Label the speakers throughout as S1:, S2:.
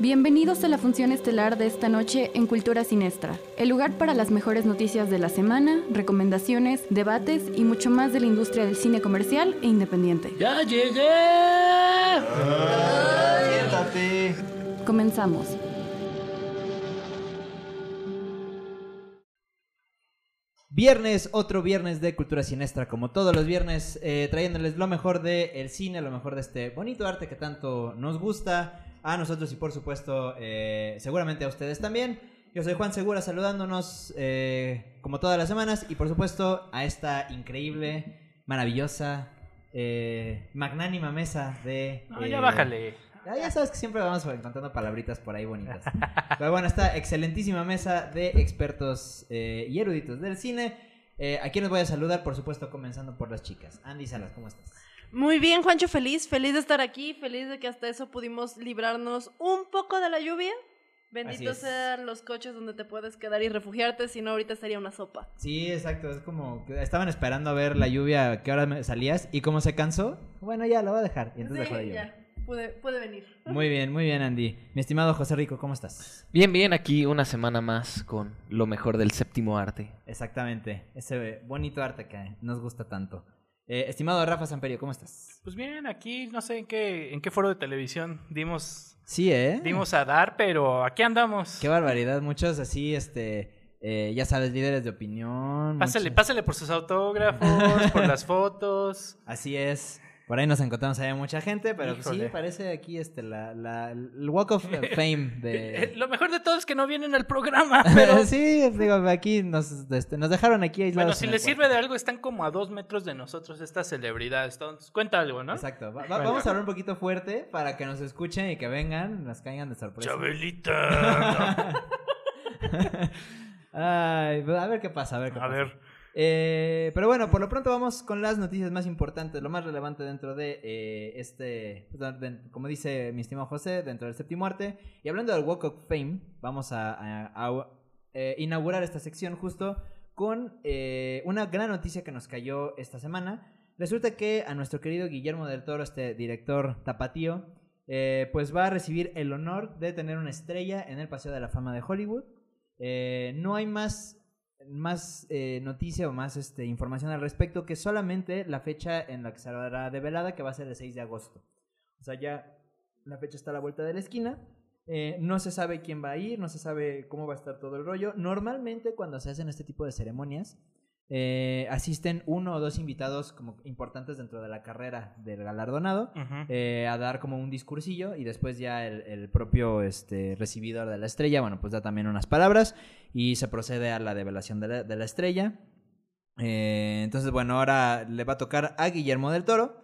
S1: Bienvenidos a la función estelar de esta noche en Cultura Sinestra, el lugar para las mejores noticias de la semana, recomendaciones, debates y mucho más de la industria del cine comercial e independiente.
S2: ¡Ya llegué!
S3: Siéntate.
S1: Comenzamos.
S4: Viernes, otro viernes de Cultura Sinestra, como todos los viernes, eh, trayéndoles lo mejor del cine, lo mejor de este bonito arte que tanto nos gusta, a nosotros y por supuesto, eh, seguramente a ustedes también. Yo soy Juan Segura saludándonos eh, como todas las semanas y por supuesto a esta increíble, maravillosa, eh, magnánima mesa de...
S5: No,
S4: eh,
S5: ya bájale.
S4: ya, ya sabes que siempre vamos encontrando palabritas por ahí bonitas. Pero bueno, esta excelentísima mesa de expertos eh, y eruditos del cine. Eh, a quien les voy a saludar, por supuesto, comenzando por las chicas. Andy Salas, ¿cómo estás?
S6: Muy bien, Juancho, feliz, feliz de estar aquí, feliz de que hasta eso pudimos librarnos un poco de la lluvia.
S4: Así
S6: Bendito
S4: es.
S6: sean los coches donde te puedes quedar y refugiarte, si no ahorita sería una sopa.
S4: Sí, exacto. Es como que estaban esperando a ver la lluvia, a qué hora me- salías. Y como se cansó, bueno, ya lo voy a dejar. Y entonces dejó de llover.
S6: ya, puede, puede venir.
S4: Muy bien, muy bien, Andy. Mi estimado José Rico, ¿cómo estás?
S2: Bien, bien, aquí una semana más con lo mejor del séptimo arte.
S4: Exactamente. Ese bonito arte que nos gusta tanto. Eh, estimado Rafa Samperio, ¿cómo estás?
S5: Pues bien, aquí no sé en qué, en qué foro de televisión dimos,
S4: Sí, ¿eh?
S5: dimos a dar, pero aquí andamos.
S4: Qué barbaridad, muchos así, este, eh, ya sabes, líderes de opinión.
S5: Pásale,
S4: muchos-
S5: pásale por sus autógrafos, por las fotos.
S4: Así es. Por ahí nos encontramos ahí mucha gente, pero sí,
S5: Híjole.
S4: parece aquí este, la, la- el Walk of Fame
S5: Eh,
S4: de...
S5: Lo mejor de todo es que no vienen al programa, pero
S4: sí, digo, aquí nos, este, nos dejaron aquí aislados.
S5: bueno, si les sirve de algo, están como a dos metros de nosotros estas celebridades. Entonces, cuenta algo, ¿no?
S4: Exacto. Va- va- vamos a hablar un poquito fuerte para que nos escuchen y que vengan, nos caigan de sorpresa.
S5: Chabelita.
S4: Ay, pues, a ver qué pasa, a ver qué
S5: a
S4: pasa.
S5: ver,
S4: Eh, pero bueno, por lo pronto vamos con las noticias más importantes, lo más relevante dentro de eh, este, como dice mi estimado José, dentro del séptimo arte. Y hablando del Walk of Fame, vamos a, eh, inaugurar esta sección justo con una gran noticia que nos cayó esta semana. Resulta que a nuestro querido Guillermo del Toro, este director tapatío, pues va a recibir el honor de tener una estrella en el Paseo de la Fama de Hollywood. No hay más más eh, noticia o más este, información al respecto que solamente la fecha en la que se hará develada, que va a ser el 6 de agosto. O sea, ya la fecha está a la vuelta de la esquina. Eh, no se sabe quién va a ir, no se sabe cómo va a estar todo el rollo. Normalmente cuando se hacen este tipo de ceremonias, eh, asisten uno o dos invitados como importantes dentro de la carrera del galardonado
S5: ujú.
S4: eh, a dar como un discursillo y después ya el, el propio este, recibidor de la estrella, bueno, pues da también unas palabras y se procede a la develación de la, estrella. Eh, entonces, bueno, ahora le va a tocar a Guillermo del Toro.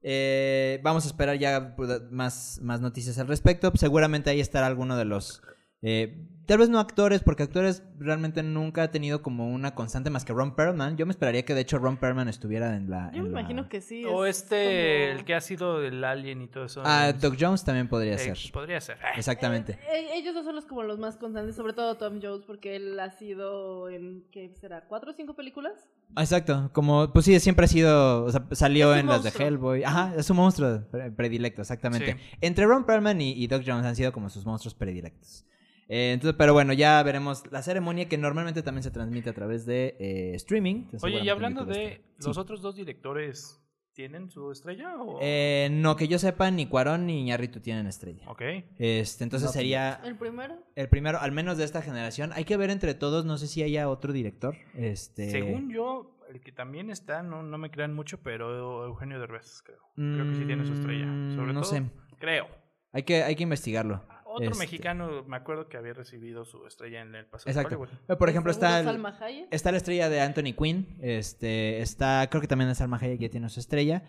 S4: Eh, vamos a esperar ya pues, más, más noticias al respecto. Seguramente ahí estará alguno de los... eh, tal vez no actores, porque actores realmente nunca ha tenido como una constante más que Ron Perlman. Yo me esperaría que de hecho Ron Perlman estuviera en la...
S6: Yo me
S4: la-
S6: imagino que sí.
S5: O
S6: es
S5: este,
S6: como-
S5: el que ha sido el alien y todo eso.
S4: Ah, Doc Jones también podría
S5: eh,
S4: ser.
S5: Podría ser. Ah,
S4: Exactamente.
S6: Eh, ellos dos son los como los más constantes, sobre todo Tom Jones, porque él ha sido en, ¿qué será? ¿Cuatro o cinco películas?
S4: Exacto, como, pues sí, siempre ha sido, o sea, salió en
S6: un
S4: las de. Hellboy. Ajá, es su monstruo pre- predilecto, exactamente.
S5: Sí.
S4: Entre Ron Perlman y, y Doc Jones han sido como sus monstruos predilectos. Eh, entonces, pero bueno, ya veremos la ceremonia que normalmente también se transmite a través de eh, streaming.
S5: Oye, y hablando de
S4: está.
S5: los
S4: Sí.
S5: otros dos directores, ¿tienen su estrella o...?
S4: Eh, no, que yo sepa, ni Cuarón ni Iñárritu tienen estrella.
S5: Ok.
S4: Este, entonces
S3: No,
S4: sería
S6: ¿El primero?
S4: el primero, al menos de esta generación. Hay que ver entre todos, no sé si haya otro director. Este,
S5: Según yo, el que también está, no, no me crean mucho, pero Eugenio Derbez, creo. Creo que sí tiene su estrella.
S4: Mm,
S5: Sobre
S4: no
S5: todo,
S4: sé.
S5: Creo.
S4: hay que, hay que investigarlo.
S5: Otro
S4: Este,
S5: mexicano, me acuerdo que había recibido su estrella en el pasado.
S4: Exacto. Por ejemplo,
S6: ¿Seguro
S4: está el-? Está la estrella de Anthony Quinn. Este, está, creo que también es Salma Hayek que tiene su estrella.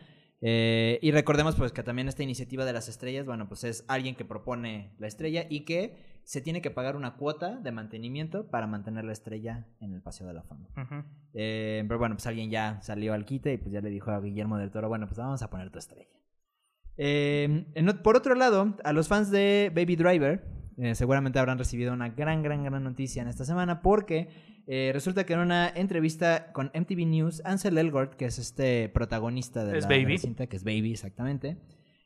S4: Eh, y recordemos pues que también esta iniciativa de las estrellas, bueno, pues es alguien que propone la estrella y que se tiene que pagar una cuota de mantenimiento para mantener la estrella en el Paseo de la Fama. Eh, pero bueno, pues alguien ya salió al quite y pues ya le dijo a Guillermo del Toro, bueno, pues vamos a poner tu estrella. Eh, en ot- por otro lado, a los fans de Baby Driver, eh, seguramente habrán recibido una gran, gran, gran noticia en esta semana porque eh, resulta que en una entrevista con MTV News, Ansel Elgort, que es este protagonista de,
S5: Es
S4: la, de la
S5: Baby.
S4: cinta, que es Baby exactamente,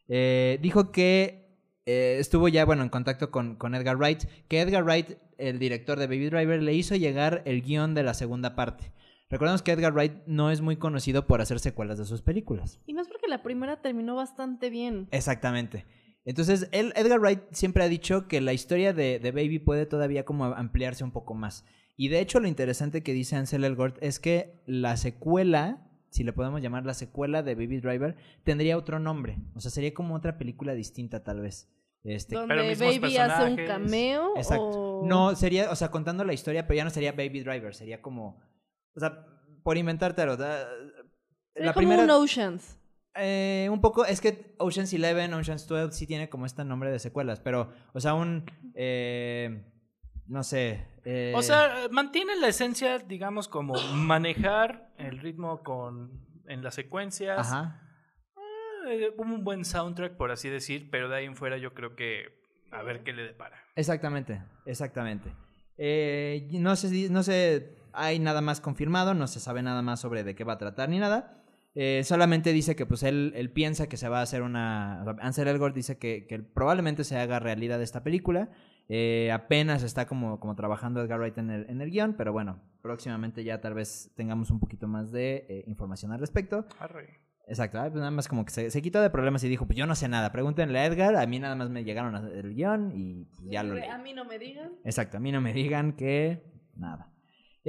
S4: eh, dijo que estuvo ya, bueno, en contacto con, con Edgar Wright, que Edgar Wright, el director de Baby Driver, le hizo llegar el guion de la segunda parte. Recordemos que Edgar Wright no es muy conocido por hacer secuelas de sus películas.
S6: Y más porque la primera terminó bastante bien.
S4: Exactamente. Entonces, él, Edgar Wright siempre ha dicho que la historia de, de Baby puede todavía como ampliarse un poco más. Y de hecho, lo interesante que dice Ansel Elgort es que la secuela, si le podemos llamar la secuela de Baby Driver, tendría otro nombre. O sea, sería como otra película distinta, tal vez. Este,
S6: Donde
S5: pero
S6: Baby hace un cameo.
S4: Exacto.
S6: o-
S4: No, sería, o sea, contando la historia, pero ya no sería Baby Driver, sería como. O sea, por inventártelo. da-
S6: Sería
S4: La
S6: como
S4: primera.
S6: un Oceans.
S4: Eh, un poco, es que Ocean's Eleven, Ocean's 12 sí tiene como este nombre de secuelas, pero, o sea, un, eh, no sé. eh,
S5: O sea, mantiene la esencia, digamos, como manejar el ritmo con en las secuencias.
S4: Ajá.
S5: Eh, un buen soundtrack, por así decir, pero de ahí en fuera yo creo que a ver qué le depara.
S4: Exactamente, exactamente. Eh, no sé, si- no sé, hay nada más confirmado, no se sabe nada más sobre de qué va a tratar ni nada. Eh, solamente dice que pues él, él piensa que se va a hacer una... Ansel Elgort dice que, que probablemente se haga realidad esta película. Eh, apenas está como, como trabajando Edgar Wright en el, en el guion, pero bueno, próximamente ya tal vez tengamos un poquito más de eh, información al respecto.
S5: Arre.
S4: Exacto, ah, pues nada más como que se, se quitó de problemas y dijo, pues yo no sé nada, pregúntenle a Edgar, a mí nada más me llegaron el guion y pues, ya lo leí.
S6: A mí no me digan.
S4: Exacto, a mí no me digan que nada.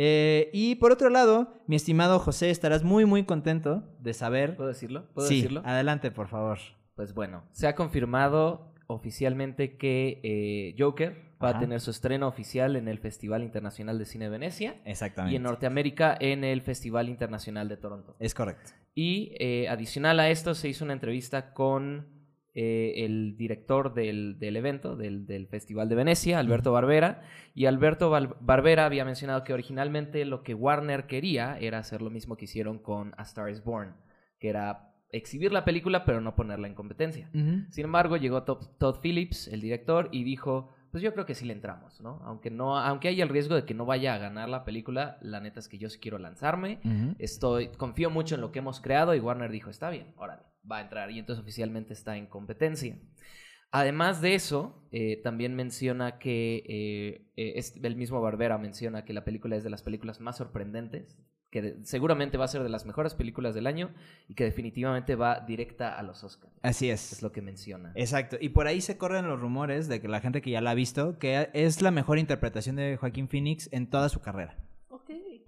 S4: Eh, y por otro lado, mi estimado José, estarás muy muy contento de saber...
S2: ¿Puedo decirlo? ¿Puedo
S4: sí,
S2: decirlo?
S4: adelante, por favor.
S2: Pues bueno, se ha confirmado oficialmente que eh, Joker va
S4: Ajá.
S2: a tener su estreno oficial en el Festival Internacional de Cine de Venecia
S4: Exactamente.
S2: y en Norteamérica en el Festival Internacional de Toronto.
S4: Es correcto.
S2: Y eh, adicional a esto se hizo una entrevista con eh, el director del, del evento, del, del Festival de Venecia, Alberto Barbera. Y Alberto Barbera había mencionado que originalmente lo que Warner quería era hacer lo mismo que hicieron con A Star is Born, que era exhibir la película pero no ponerla en competencia. Sin embargo, llegó Todd, Todd Phillips, el director, y dijo, pues yo creo que sí le entramos, ¿no? Aunque no, aunque haya el riesgo de que no vaya a ganar la película, la neta es que yo sí quiero lanzarme. Estoy, confío mucho en lo que hemos creado y Warner dijo, está bien, órale, va a entrar. Y entonces oficialmente está en competencia. Además de eso, eh, también menciona que eh, eh, es- el mismo Barbera menciona que la película es de las películas más sorprendentes, que de- seguramente va a ser de las mejores películas del año y que definitivamente va directa a los Oscars.
S4: Así
S2: Es
S4: es.
S2: lo que menciona.
S4: Exacto. Y por ahí se corren los rumores de que la gente que ya la ha visto, que es la mejor interpretación de Joaquín Phoenix en toda su carrera.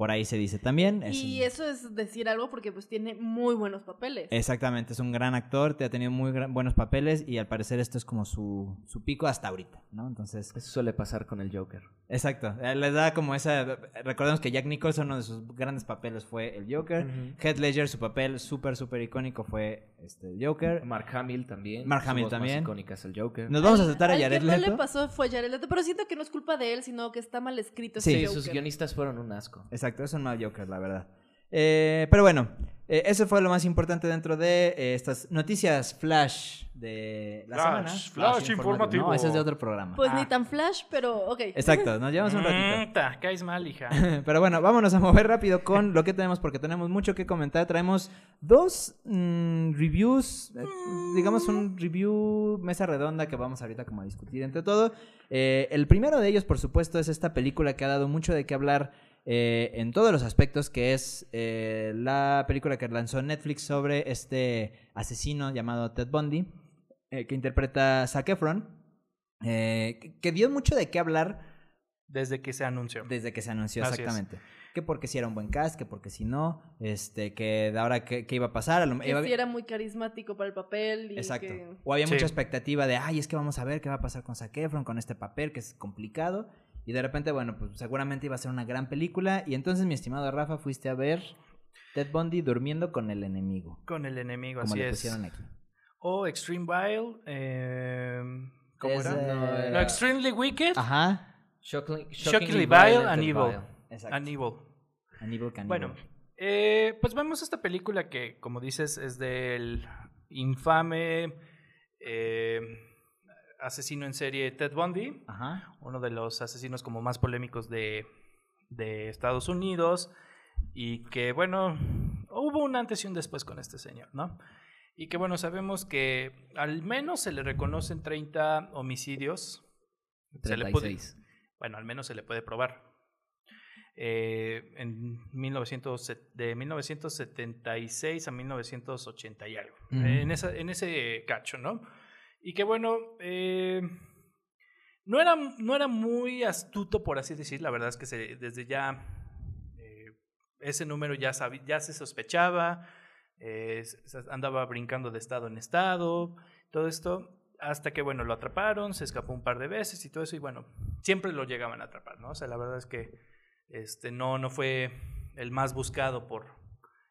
S4: Por ahí se dice también. es
S6: Y
S4: un-
S6: eso es decir algo porque pues tiene muy buenos papeles.
S4: Exactamente, es un gran actor, te ha tenido muy gran- buenos papeles y al parecer esto es como su, su pico hasta ahorita, ¿no? Entonces,
S2: Eso suele pasar con el Joker.
S4: exacto, eh, le da como esa... Recordemos que Jack Nicholson, uno de sus grandes papeles fue el Joker. Heath Ledger, su papel súper, súper icónico fue este, el Joker.
S2: Mark Hamill también.
S4: Mark
S2: su
S4: Hamill
S2: voz más
S4: también.
S2: icónica es el Joker.
S4: Nos vamos a saltar a Jared
S6: que no
S4: Leto.
S6: le pasó fue Jared Leto, pero siento que no es culpa de él, sino que está mal escrito
S4: Sí,
S6: ese
S2: Sí,
S6: Joker.
S2: sus guionistas fueron un asco.
S4: Exacto, es un mal Joker, la verdad. Eh, pero bueno, eh, eso fue lo más importante dentro de eh, estas noticias flash de la
S5: Flash,
S4: semana.
S5: flash informativo.
S4: No, ese es de otro programa.
S6: Pues
S5: Ah.
S6: ni tan flash, pero ok.
S4: Exacto, nos llevamos un ratito.
S5: Mm, ta, caes mal, hija.
S4: Pero bueno, vámonos a mover rápido con lo que tenemos porque tenemos mucho que comentar. Traemos dos mm, reviews, digamos un review mesa redonda que vamos ahorita como a discutir entre todo. Eh, el primero de ellos, por supuesto, es esta película que ha dado mucho de qué hablar eh, en todos los aspectos, que es eh, la película que lanzó Netflix sobre este asesino llamado Ted Bundy, eh, que interpreta Zac Efron, eh, que- que dio mucho de qué hablar
S5: Desde que se anunció.
S4: desde que se anunció,
S5: Así es.
S4: exactamente. Que porque si era un buen cast, que porque si no, este, que de ahora qué, qué iba a pasar. A lo-
S6: Que
S4: iba-
S6: sí era muy carismático para el papel. Y
S4: Exacto.
S6: que-
S4: O había
S5: Sí.
S4: mucha expectativa de, ay, es que vamos a ver qué va a pasar con Zac Efron, con este papel que es complicado. Y de repente, bueno, pues seguramente iba a ser una gran película. Y entonces, mi estimado Rafa, fuiste a ver Ted Bundy durmiendo con el enemigo.
S5: Con el enemigo,
S4: Como
S5: así
S4: le
S5: es.
S4: pusieron aquí.
S5: O Extreme Vile. eh, ¿Cómo
S4: Es,
S5: era?
S4: eh,
S2: No,
S5: Extremely Wicked.
S4: Ajá.
S2: Shockingly,
S5: Shockingly vile
S2: violent
S5: and evil.
S2: vile.
S4: Exacto.
S5: and Evil.
S4: Caníbal.
S5: Bueno, eh, pues vemos esta película que, como dices, es del infame eh, asesino en serie Ted Bundy,
S4: Ajá.
S5: uno de los asesinos como más polémicos de, de Estados Unidos y que bueno, hubo un antes y un después con este señor, ¿no? Y que bueno, sabemos que al menos se le reconocen 30 homicidios. Se le puede-
S2: 36.
S5: bueno, al menos se le puede probar. Eh, en 1900, de 1976 a 1980 y algo. En, esa, en ese cacho, ¿no? Y que bueno, eh, no, era, no era muy astuto, por así decir. La verdad es que se- desde ya eh, ese número ya, se sospechaba, eh, andaba brincando de estado en estado, todo esto. Hasta que, bueno, lo atraparon, se escapó un par de veces y todo eso, y bueno, siempre lo llegaban a atrapar, ¿no? O sea, la verdad es que este, no, no fue el más buscado por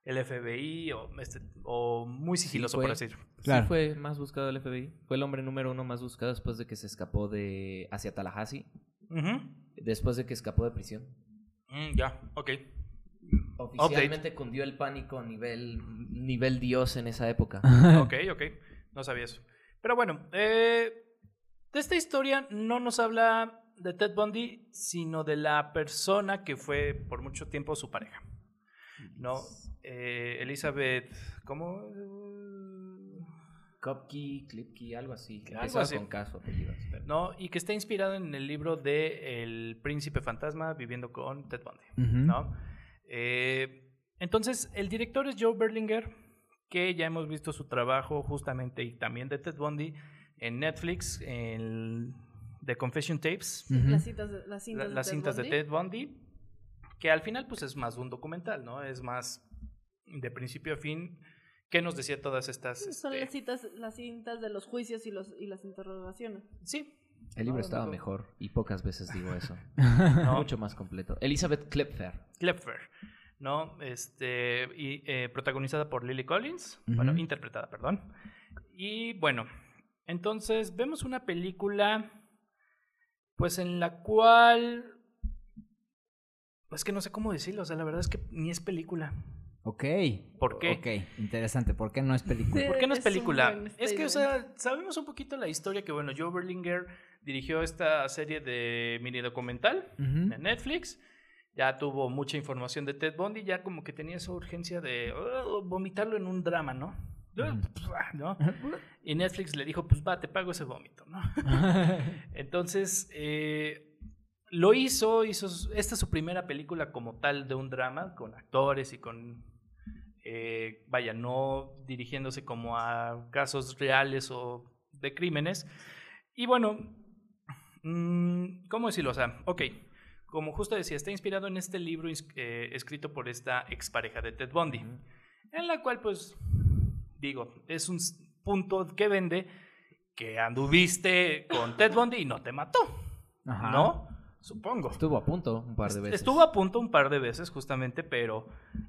S5: el FBI o, este, o muy sigiloso,
S2: fue.
S5: por así decirlo.
S4: Claro.
S2: Sí fue más buscado del FBI. Fue el hombre número uno más buscado después de que se escapó de hacia Tallahassee, después de que escapó de prisión.
S5: Mm, ya, ok.
S2: Oficialmente cundió el pánico a nivel, nivel Dios en esa época.
S5: Ok, ok. No sabía eso. Pero bueno, eh, de esta historia no nos habla de Ted Bundy, sino de la persona que fue por mucho tiempo su pareja. ¿No? Eh, Elizabeth, ¿cómo?
S2: Kopke, Klipke, algo así.
S5: Algo así.
S2: con caso,
S5: ¿No? Y que está inspirado en el libro de El Príncipe Fantasma viviendo con Ted Bundy. ¿no? Eh, entonces, el director es Joe Berlinger, que ya hemos visto su trabajo justamente y también de Ted Bundy en Netflix, en The Confession Tapes.
S6: Las cintas de, las cintas
S5: la-
S6: de
S5: las
S6: Ted
S5: cintas
S6: Bundy.
S5: de Ted Bundy, que al final pues es más un documental, ¿no? Es más de principio a fin. ¿Qué nos decía todas estas?
S6: Son
S5: este,
S6: las, citas, las cintas de los juicios y, los, y las interrogaciones.
S5: Sí.
S2: El libro
S5: No,
S2: estaba
S5: no.
S2: mejor y pocas veces digo eso.
S5: ¿no?
S2: Mucho más completo. Elizabeth Klepfer.
S5: Klepfer, ¿no? Este, y, eh, protagonizada por Lily Collins, bueno, interpretada, perdón. Y bueno, entonces vemos una película, pues en la cual, es que no sé cómo decirlo, o sea, la verdad es que ni es película.
S4: Ok.
S5: ¿Por qué?
S4: Ok, interesante. ¿Por qué no es película?
S5: ¿Por qué no es película? Es que, o sea, sabemos un poquito la historia que, bueno, Joe Berlinger dirigió esta serie de mini documental
S4: Ujú.
S5: en Netflix. Ya tuvo mucha información de Ted Bundy, ya como que tenía esa urgencia de "Oh, vomitarlo en un drama, ¿no? ¿no? Y Netflix le dijo, pues va, te pago ese vómito, ¿no? Entonces, eh, lo hizo, hizo, esta es su primera película como tal de un drama, con actores y con, eh, vaya, no dirigiéndose como a casos reales o de crímenes. Y bueno, mm, ¿cómo decirlo? O sea, ok, como justo decía, está inspirado en este libro eh, escrito por esta expareja de Ted Bundy, en la cual, pues, digo, es un punto que vende que anduviste con Ted Bundy y no te mató,
S4: Ajá.
S5: ¿no? Supongo.
S2: Estuvo a punto un par de veces.
S5: Estuvo a punto un par de veces, justamente, pero...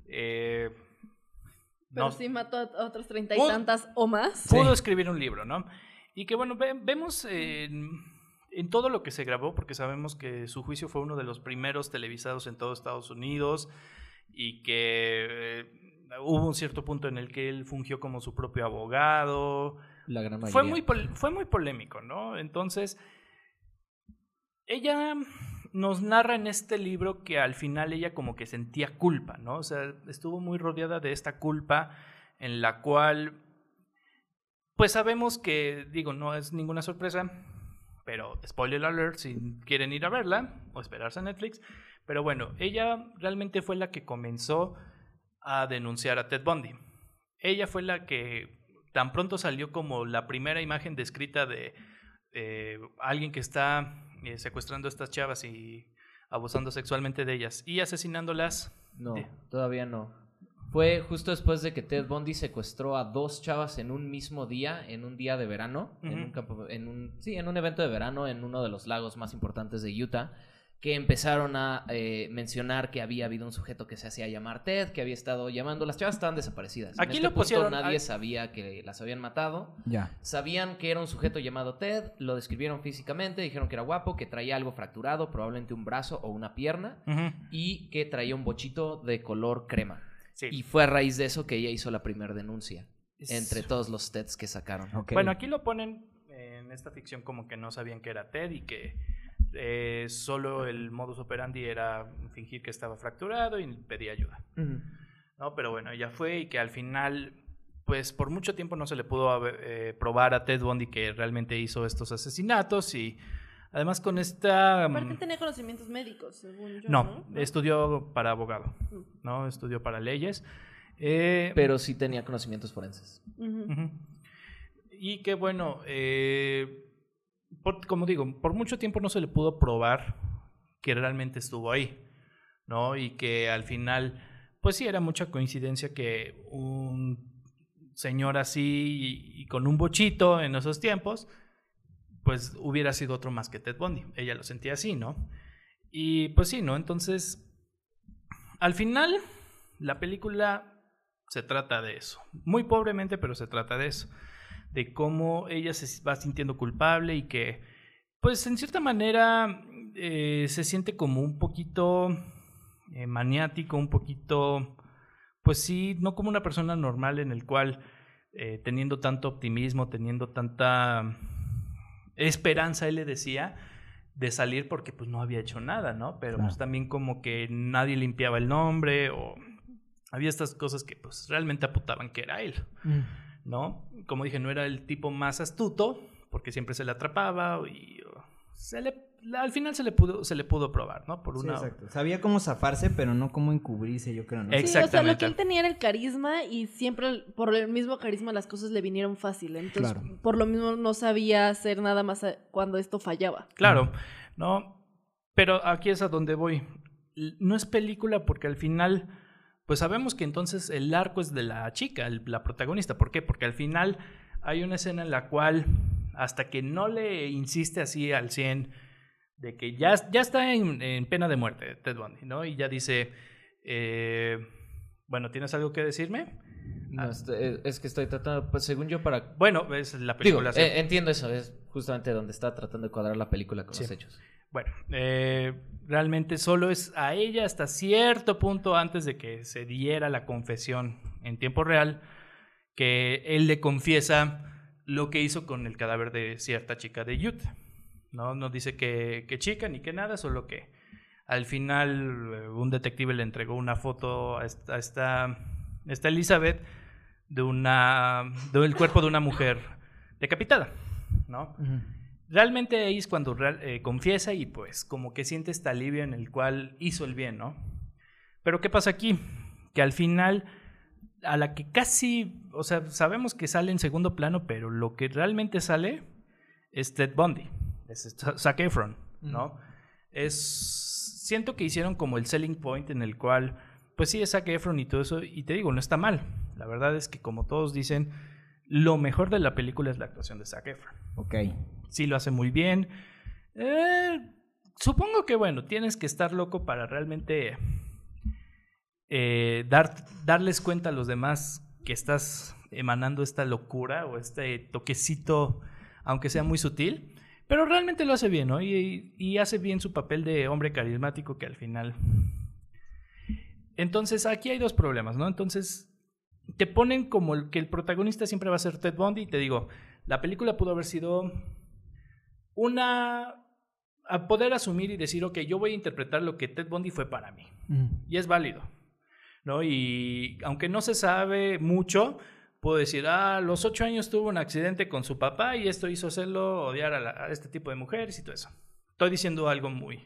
S5: eh,
S6: Pero
S5: no-
S6: sí mató a otras treinta y
S5: Pudo-
S6: tantas o más.
S5: pudo escribir un libro, ¿no? Y que bueno, ve- vemos en, en todo lo que se grabó, porque sabemos que su juicio fue uno de los primeros televisados en todo Estados Unidos y que eh, hubo un cierto punto en el que él fungió como su propio abogado.
S2: La gran mayoría.
S5: Fue muy, pol- fue muy polémico, ¿no? Entonces, ella nos narra en este libro que al final ella como que sentía culpa, ¿no? O sea, estuvo muy rodeada de esta culpa en la cual, pues sabemos que, digo, no es ninguna sorpresa, pero spoiler alert si quieren ir a verla o esperarse a Netflix, pero bueno, ella realmente fue la que comenzó a denunciar a Ted Bundy. Ella fue la que tan pronto salió como la primera imagen descrita de eh, alguien que está eh, secuestrando a estas chavas y abusando sexualmente de ellas y asesinándolas.
S2: No, todavía no. Fue justo después de que Ted Bundy secuestró a dos chavas en un mismo día, en un día de verano, en un campo, en un, sí, en un evento de verano en uno de los lagos más importantes de Utah, que empezaron a eh, mencionar que había habido un sujeto que se hacía llamar Ted, que había estado llamando, las chavas estaban desaparecidas. En
S5: Aquí
S2: este
S5: lo
S2: punto
S5: pusieron-
S2: nadie sabía que las habían matado.
S4: Ya.
S2: Sabían que era un sujeto llamado Ted, lo describieron físicamente, dijeron que era guapo, que traía algo fracturado, probablemente un brazo o una pierna, y que traía un bochito de color crema.
S5: Sí.
S2: Y fue a raíz de eso que ella hizo la primera denuncia. entre todos los TEDs que sacaron.
S5: Bueno, aquí lo ponen en esta ficción como que no sabían que era Ted y que eh, solo el modus operandi era fingir que estaba fracturado y pedir ayuda.
S3: Ujú.
S5: ¿no? Pero bueno, ya fue y que al final, pues por mucho tiempo no se le pudo haber, eh, probar a Ted Bundy que realmente hizo estos asesinatos y además con esta... mm,
S6: Aparte tenía conocimientos médicos, según yo.
S5: no,
S6: No,
S5: estudió para abogado. ¿no? Estudió para leyes. Eh,
S2: Pero sí tenía conocimientos forenses.
S5: Y que bueno, eh, por- como digo, por mucho tiempo no se le pudo probar que realmente estuvo ahí, ¿no? Y que al final, pues sí, era mucha coincidencia que un señor así y, y con un bochito en esos tiempos, pues hubiera sido otro más que Ted Bundy. Ella lo sentía así, ¿no? Y pues sí, ¿no? Entonces, al final, la película se trata de eso. Muy pobremente, pero se trata de eso. De cómo ella se va sintiendo culpable y que, pues en cierta manera, eh, se siente como un poquito eh, maniático, un poquito, pues sí, no como una persona normal en el cual, eh, teniendo tanto optimismo, teniendo tanta esperanza, él le decía, de salir porque pues no había hecho nada, ¿no? Pero
S4: Claro.
S5: pues también como que nadie limpiaba el nombre o había estas cosas que pues realmente apuntaban que era él,
S3: Mm.
S5: ¿No? Como dije, no era el tipo más astuto porque siempre se le atrapaba y uh, se le, al final se le pudo se le pudo probar, ¿no? Por
S4: Sí,
S5: una
S4: exacto. Sabía cómo zafarse, pero no cómo encubrirse, yo creo, ¿no?
S5: Ex-
S6: Sí, o sea, lo
S5: Exactamente.
S6: que él tenía era el carisma y siempre por el mismo carisma las cosas le vinieron fácil. Entonces,
S4: Claro.
S6: por lo mismo no sabía hacer nada más cuando esto fallaba.
S5: Claro, ¿no? Pero aquí es a donde voy. No es película porque al final, pues sabemos que entonces el arco es de la chica, el- la protagonista. ¿Por qué? Porque al final hay una escena en la cual, hasta que no le insiste así al 100 de que ya, ya está en, en pena de muerte Ted Bundy, ¿no? Y ya dice, eh, bueno, ¿tienes algo que decirme?
S2: No, estoy- es, es que estoy tratando, pues según yo, para...
S5: Bueno, es la película.
S2: eh, entiendo eso, es justamente donde está tratando de cuadrar la película con
S5: Sí.
S2: los hechos.
S5: Bueno, eh, realmente solo es a ella hasta cierto punto antes de que se diera la confesión en tiempo real que él le confiesa lo que hizo con el cadáver de cierta chica de Utah. No, no dice que, chica ni que nada, solo que al final eh, un detective le entregó una foto a esta, esta, esta Elizabeth de una del cuerpo de una mujer decapitada, ¿no? Realmente ahí es cuando eh, confiesa y pues como que siente este alivio en el cual hizo el bien, ¿no? Pero ¿qué pasa aquí? Que al final, a la que casi, o sea, sabemos que sale en segundo plano, pero lo que realmente sale es Ted Bundy, es Zac Efron, ¿no? Es, siento que hicieron como el selling point en el cual, pues sí, es Zac Efron y todo eso, y te digo, no está mal. La verdad es que como todos dicen, lo mejor de la película es la actuación de Zac Efron
S4: Ok.
S5: Sí lo hace muy bien. Eh, supongo que, bueno, tienes que estar loco para realmente eh, dar, darles cuenta a los demás que estás emanando esta locura o este toquecito, aunque sea muy sutil. Pero realmente lo hace bien, ¿no? Y, y hace bien su papel de hombre carismático que al final... Entonces, aquí hay dos problemas, ¿no? Entonces, te ponen como el, que el protagonista siempre va a ser Ted Bundy y te digo, la película pudo haber sido una... a poder asumir y decir, ok, yo voy a interpretar lo que Ted Bundy fue para mí.
S4: Ujú.
S5: Y es válido, ¿no? Y aunque no se sabe mucho, puedo decir, ah, a los ocho años tuvo un accidente con su papá y esto hizo hacerlo odiar a, la- a este tipo de mujeres y todo eso. Estoy diciendo algo muy,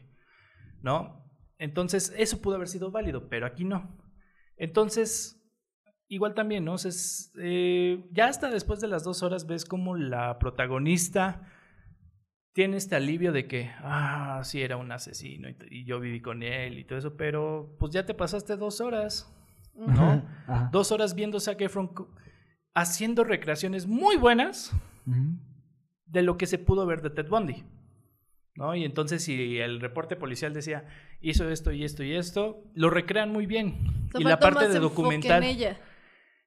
S5: ¿no? Entonces, eso pudo haber sido válido, pero aquí no. Entonces, igual también, ¿no? Eh, ya hasta después de las dos horas ves como la protagonista tiene este alivio de que, ah, sí, era un asesino y, y yo viví con él y todo eso, pero pues ya te pasaste dos horas, ¿no?
S4: Ajá.
S5: Dos horas viendo a Zac Efron haciendo recreaciones muy buenas de lo que se pudo ver de Ted Bundy. ¿No? Y entonces si el reporte policial decía, hizo esto y esto y esto, lo recrean muy bien. Y la parte
S6: más
S5: de documental,
S6: En ella.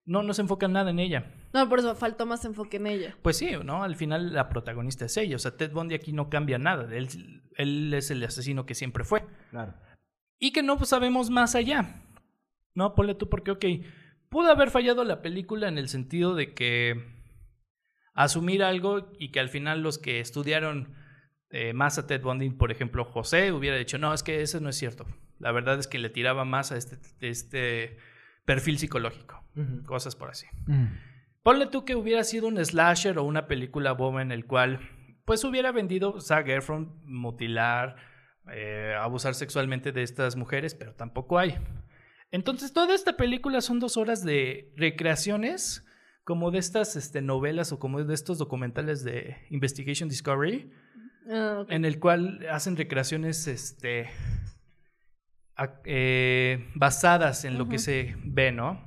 S5: No, no se enfoca nada en ella.
S6: No, por eso faltó más enfoque en ella.
S5: Pues sí, ¿no? Al final la protagonista es ella. O sea, Ted Bundy aquí no cambia nada. Él, él es el asesino que siempre fue.
S4: Claro.
S5: Y que no sabemos más allá. No, ponle tú porque, ok, pudo haber fallado la película en el sentido de que asumir algo y que al final los que estudiaron eh, más a Ted Bundy, por ejemplo, José, hubiera dicho, no, es que eso no es cierto. La verdad es que le tiraba más a este, este perfil psicológico, cosas por así. Ponle tú que hubiera sido un slasher o una película bomba en el cual pues hubiera vendido Zac Efron mutilar, eh, abusar sexualmente de estas mujeres, pero tampoco hay. Entonces toda esta película son dos horas de recreaciones como de estas este, novelas o como de estos documentales de Investigation Discovery,
S6: Ah,
S5: en el cual hacen recreaciones este, eh, basadas en lo que se ve, ¿no?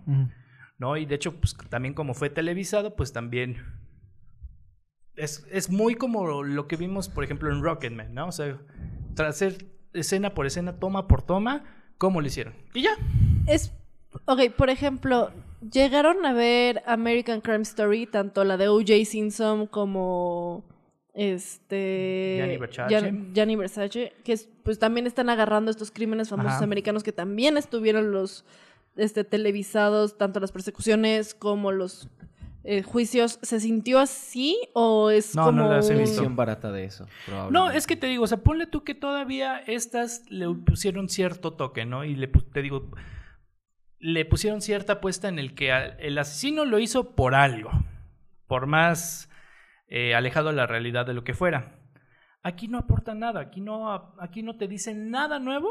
S5: ¿no? Y de hecho, pues también como fue televisado, pues también es, es muy como lo que vimos, por ejemplo, en Rocketman, ¿no? O sea, tras hacer escena por escena, toma por toma, ¿cómo lo hicieron? Y ya.
S6: Es, ok, por ejemplo, llegaron a ver American Crime Story, tanto la de O.J. Simpson como este
S5: Gianni Versace.
S6: Gian- Gianni Versace, que es- pues también están agarrando estos crímenes famosos
S5: Ajá.
S6: americanos que también estuvieron los este televisados, tanto las persecuciones como los eh, juicios. ¿Se sintió así o es
S5: No,
S6: como
S5: no visto.
S2: Versión barata de eso,
S5: No, es que te digo, o sea, ponle tú que todavía estas le pusieron cierto toque, ¿no? Y le te digo, le pusieron cierta apuesta en el que el asesino lo hizo por algo, por más eh, alejado de la realidad de lo que fuera. Aquí no aporta nada, aquí no, aquí no te dicen nada nuevo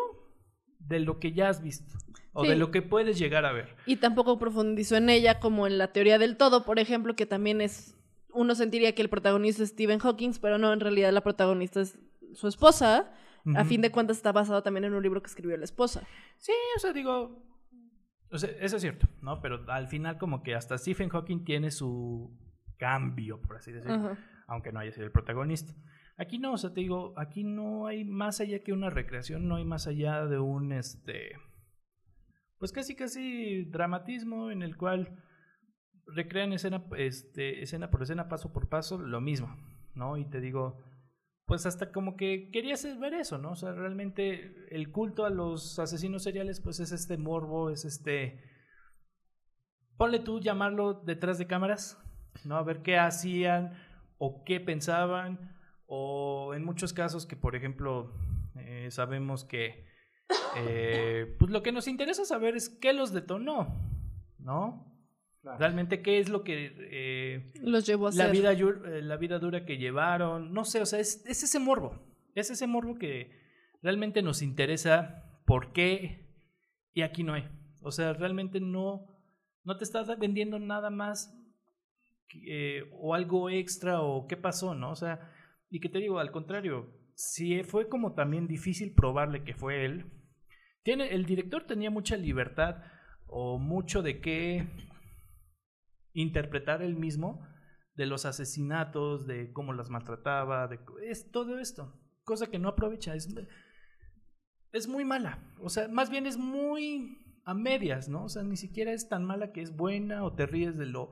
S5: de lo que ya has visto o de lo que puedes llegar a ver.
S6: Y tampoco profundizó en ella como en la teoría del todo, por ejemplo, que también es... Uno sentiría que el protagonista es Stephen Hawking, pero no, en realidad la protagonista es su esposa. A fin de cuentas está basado también en un libro que escribió la esposa.
S5: Sí, o sea, digo. O sea, eso es cierto, ¿no? Pero al final, como que hasta Stephen Hawking tiene su cambio, por así decirlo. Aunque no haya sido el protagonista. Aquí no, o sea, te digo, aquí no hay más allá que una recreación, no hay más allá de un este. Pues casi casi dramatismo en el cual recrean escena, este, escena por escena, paso por paso, lo mismo, ¿no? Y te digo, pues hasta como que querías ver eso, ¿no? O sea, realmente el culto a los asesinos seriales, pues es este morbo, es este... Ponle tú llamarlo detrás de cámaras, ¿no? A ver qué hacían o qué pensaban, o en muchos casos que, por ejemplo, eh, sabemos que... eh, pues lo que nos interesa saber es qué los detonó, ¿no? Realmente qué es lo que... eh,
S6: Los llevó a
S5: la
S6: hacer.
S5: vida, eh, la vida dura que llevaron, no sé, o sea, es, es ese morbo, es ese morbo que realmente nos interesa por qué y aquí no hay. O sea, realmente no, no te estás vendiendo nada más eh, o algo extra o qué pasó, ¿no? O sea, y que te digo, al contrario, si fue como también difícil probarle que fue él, tiene, el director tenía mucha libertad o mucho de qué interpretar él mismo de los asesinatos, de cómo las maltrataba, de es todo esto, cosa que no aprovecha, es, es muy mala, o sea, más bien es muy a medias, ¿no? O sea, ni siquiera es tan mala que es buena o te ríes de lo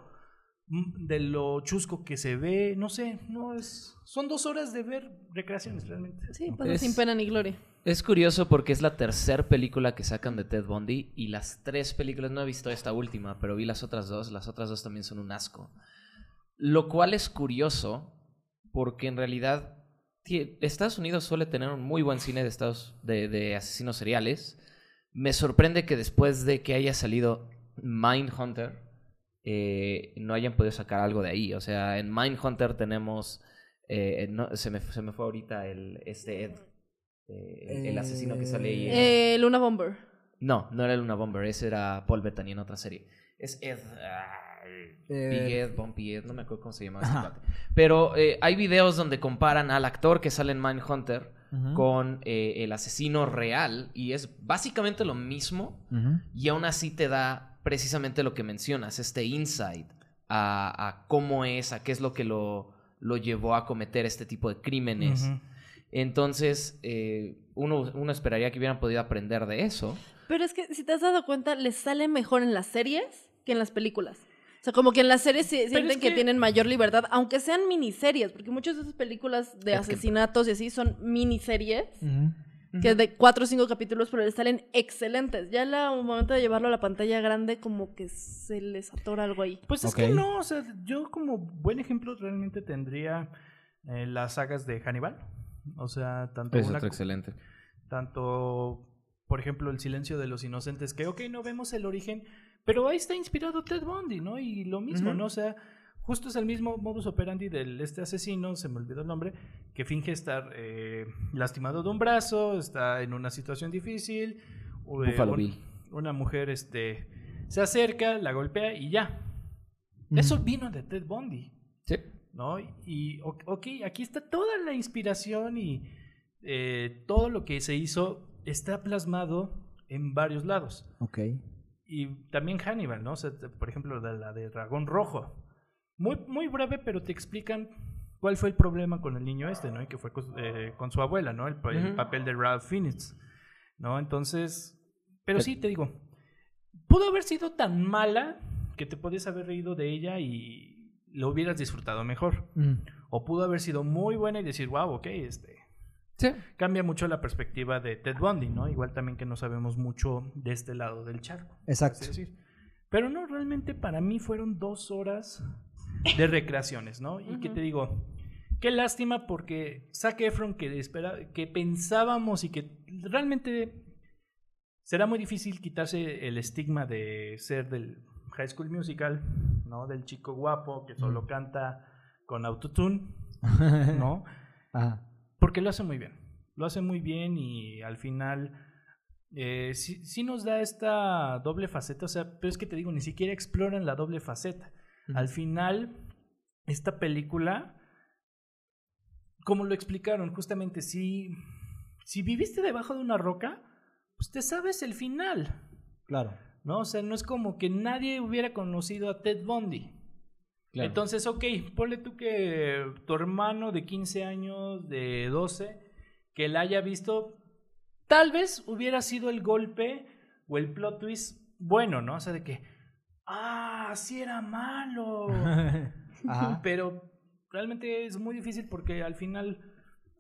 S5: de lo chusco que se ve, no sé, no es son dos horas de ver recreaciones realmente.
S6: Sí,
S2: Es-
S6: sin pena ni gloria.
S2: Es curioso porque es la tercera película que sacan de Ted Bundy y las tres películas, no he visto esta última, pero vi las otras dos, las otras dos también son un asco. Lo cual es curioso porque en realidad Estados Unidos suele tener un muy buen cine de, Estados, de, de asesinos seriales. Me sorprende que después de que haya salido Mindhunter eh, no hayan podido sacar algo de ahí. O sea, en Mindhunter tenemos... eh, no, se, me, se me fue ahorita el, este Ed. eh, el, el asesino que sale ahí. en-
S6: Eh, Luna Bomber.
S2: No, no era Luna Bomber, ese era Paul Bettany en otra serie. Es Ed. ay,
S4: Eh,
S2: Big Ed, Bumpy Ed, no me acuerdo cómo se llamaba
S4: Ajá.
S2: este cuate. Pero eh, hay videos donde comparan al actor que sale en Mindhunter
S4: Ujú.
S2: con eh, el asesino real y es básicamente lo mismo y aún así te da precisamente lo que mencionas, este insight a, a cómo es, a qué es lo que lo, lo llevó a cometer este tipo de crímenes. Entonces, eh, uno, uno esperaría que hubieran podido aprender de eso.
S6: Pero es que si te has dado cuenta, les sale mejor en las series que en las películas. O sea, como que en las series sí- sienten
S5: es
S6: que...
S5: que-
S6: tienen mayor libertad, aunque sean miniseries, porque muchas de esas películas de
S2: Es que-
S6: asesinatos y así son miniseries.
S4: Ujú.
S6: Que de cuatro o cinco capítulos, pero le salen excelentes. Ya al momento de llevarlo a la pantalla grande, como que se les atora algo ahí.
S5: Pues es que no, o sea, yo como buen ejemplo realmente tendría eh, las sagas de Hannibal. O sea, tanto
S2: Es
S5: una
S2: otro excelente.
S5: tanto, por ejemplo, El silencio de los inocentes, que, ok, no vemos el origen, pero ahí está inspirado Ted Bundy, ¿no? Y lo mismo. ¿no? O sea, justo es el mismo modus operandi del este asesino, se me olvidó el nombre, que finge estar eh, lastimado de un brazo, está en una situación difícil. o, eh, un-. Una mujer este, se acerca, la golpea y ya. Eso vino de Ted Bundy.
S2: Sí.
S5: ¿no? Y, ok, aquí está toda la inspiración y eh, todo lo que se hizo está plasmado en varios lados.
S4: Ok.
S5: Y también Hannibal, ¿no? O sea, te- por ejemplo, la, la de Dragón Rojo. Muy, muy breve, pero te explican cuál fue el problema con el niño este, ¿no? Y que fue con, eh, con su abuela, ¿no? El, pa- el
S2: Ujú.
S5: papel de Ralph Fiennes, ¿no? Entonces, pero sí, te digo, pudo haber sido tan mala que te podías haber reído de ella y lo hubieras disfrutado mejor. O pudo haber sido muy buena y decir, wow, ok, este.
S2: Sí.
S5: Cambia mucho la perspectiva de Ted Bundy, ¿no? Igual también que no sabemos mucho de este lado del charco.
S4: Exacto.
S5: Es decir, pero no, realmente para mí fueron dos horas de recreaciones, ¿no? Y que te digo, qué lástima porque Zac Efron que, espera, que pensábamos y que realmente será muy difícil quitarse el estigma de ser del High School Musical, ¿no? Del chico guapo que solo canta con autotune, ¿no?
S4: Ajá.
S5: Porque lo hace muy bien. Lo hace muy bien y al final eh, sí, sí nos da esta doble faceta. O sea, pero es que te digo, ni siquiera exploran la doble faceta. Al final, esta película, como lo explicaron, justamente, si, si viviste debajo de una roca, pues te sabes el final.
S4: Claro.
S5: ¿No? O sea, no es como que nadie hubiera conocido a Ted Bundy.
S2: Claro.
S5: Entonces, ok, ponle tú que tu hermano de 15 años, de 12, que la haya visto, tal vez hubiera sido el golpe o el plot twist bueno, ¿no? O sea, de que, ah, sí era malo.
S4: Ajá.
S5: Pero realmente es muy difícil porque al final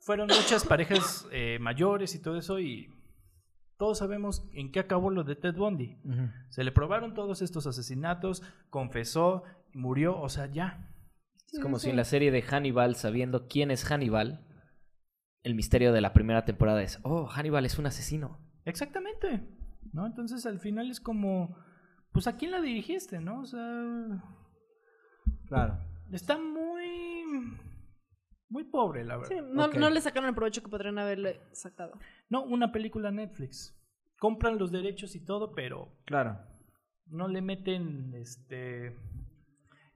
S5: fueron muchas parejas eh, mayores y todo eso y todos sabemos en qué acabó lo de Ted Bundy. Se le probaron todos estos asesinatos, confesó, murió, o sea, ya.
S2: Es como si en la serie de Hannibal, sabiendo quién es Hannibal, el misterio de la primera temporada es, oh, Hannibal es un asesino.
S5: Exactamente. ¿No? Entonces al final es como, pues a quién la dirigiste, ¿no? O sea,
S4: Claro.
S5: está muy, muy pobre, la verdad.
S6: Sí, no, no le sacaron el provecho que podrían haberle sacado.
S5: No, una película Netflix. Compran los derechos y todo, pero
S4: Claro.
S5: no le meten este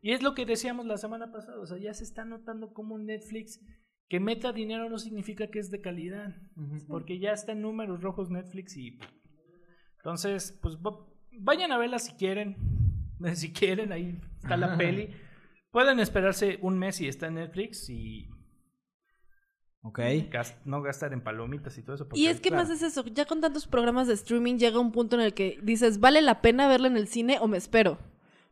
S5: y es lo que decíamos la semana pasada o sea ya se está notando como Netflix que meta dinero no significa que es de calidad porque ya está en números rojos Netflix y entonces pues vayan a verla si quieren si quieren ahí está la peli pueden esperarse un mes y está en Netflix y
S4: Ok.
S5: no gastar en palomitas y todo eso
S6: Y es que
S4: claro.
S6: más es eso, ya con tantos programas de streaming llega un punto en el que dices, ¿vale la pena verla en el cine o me espero?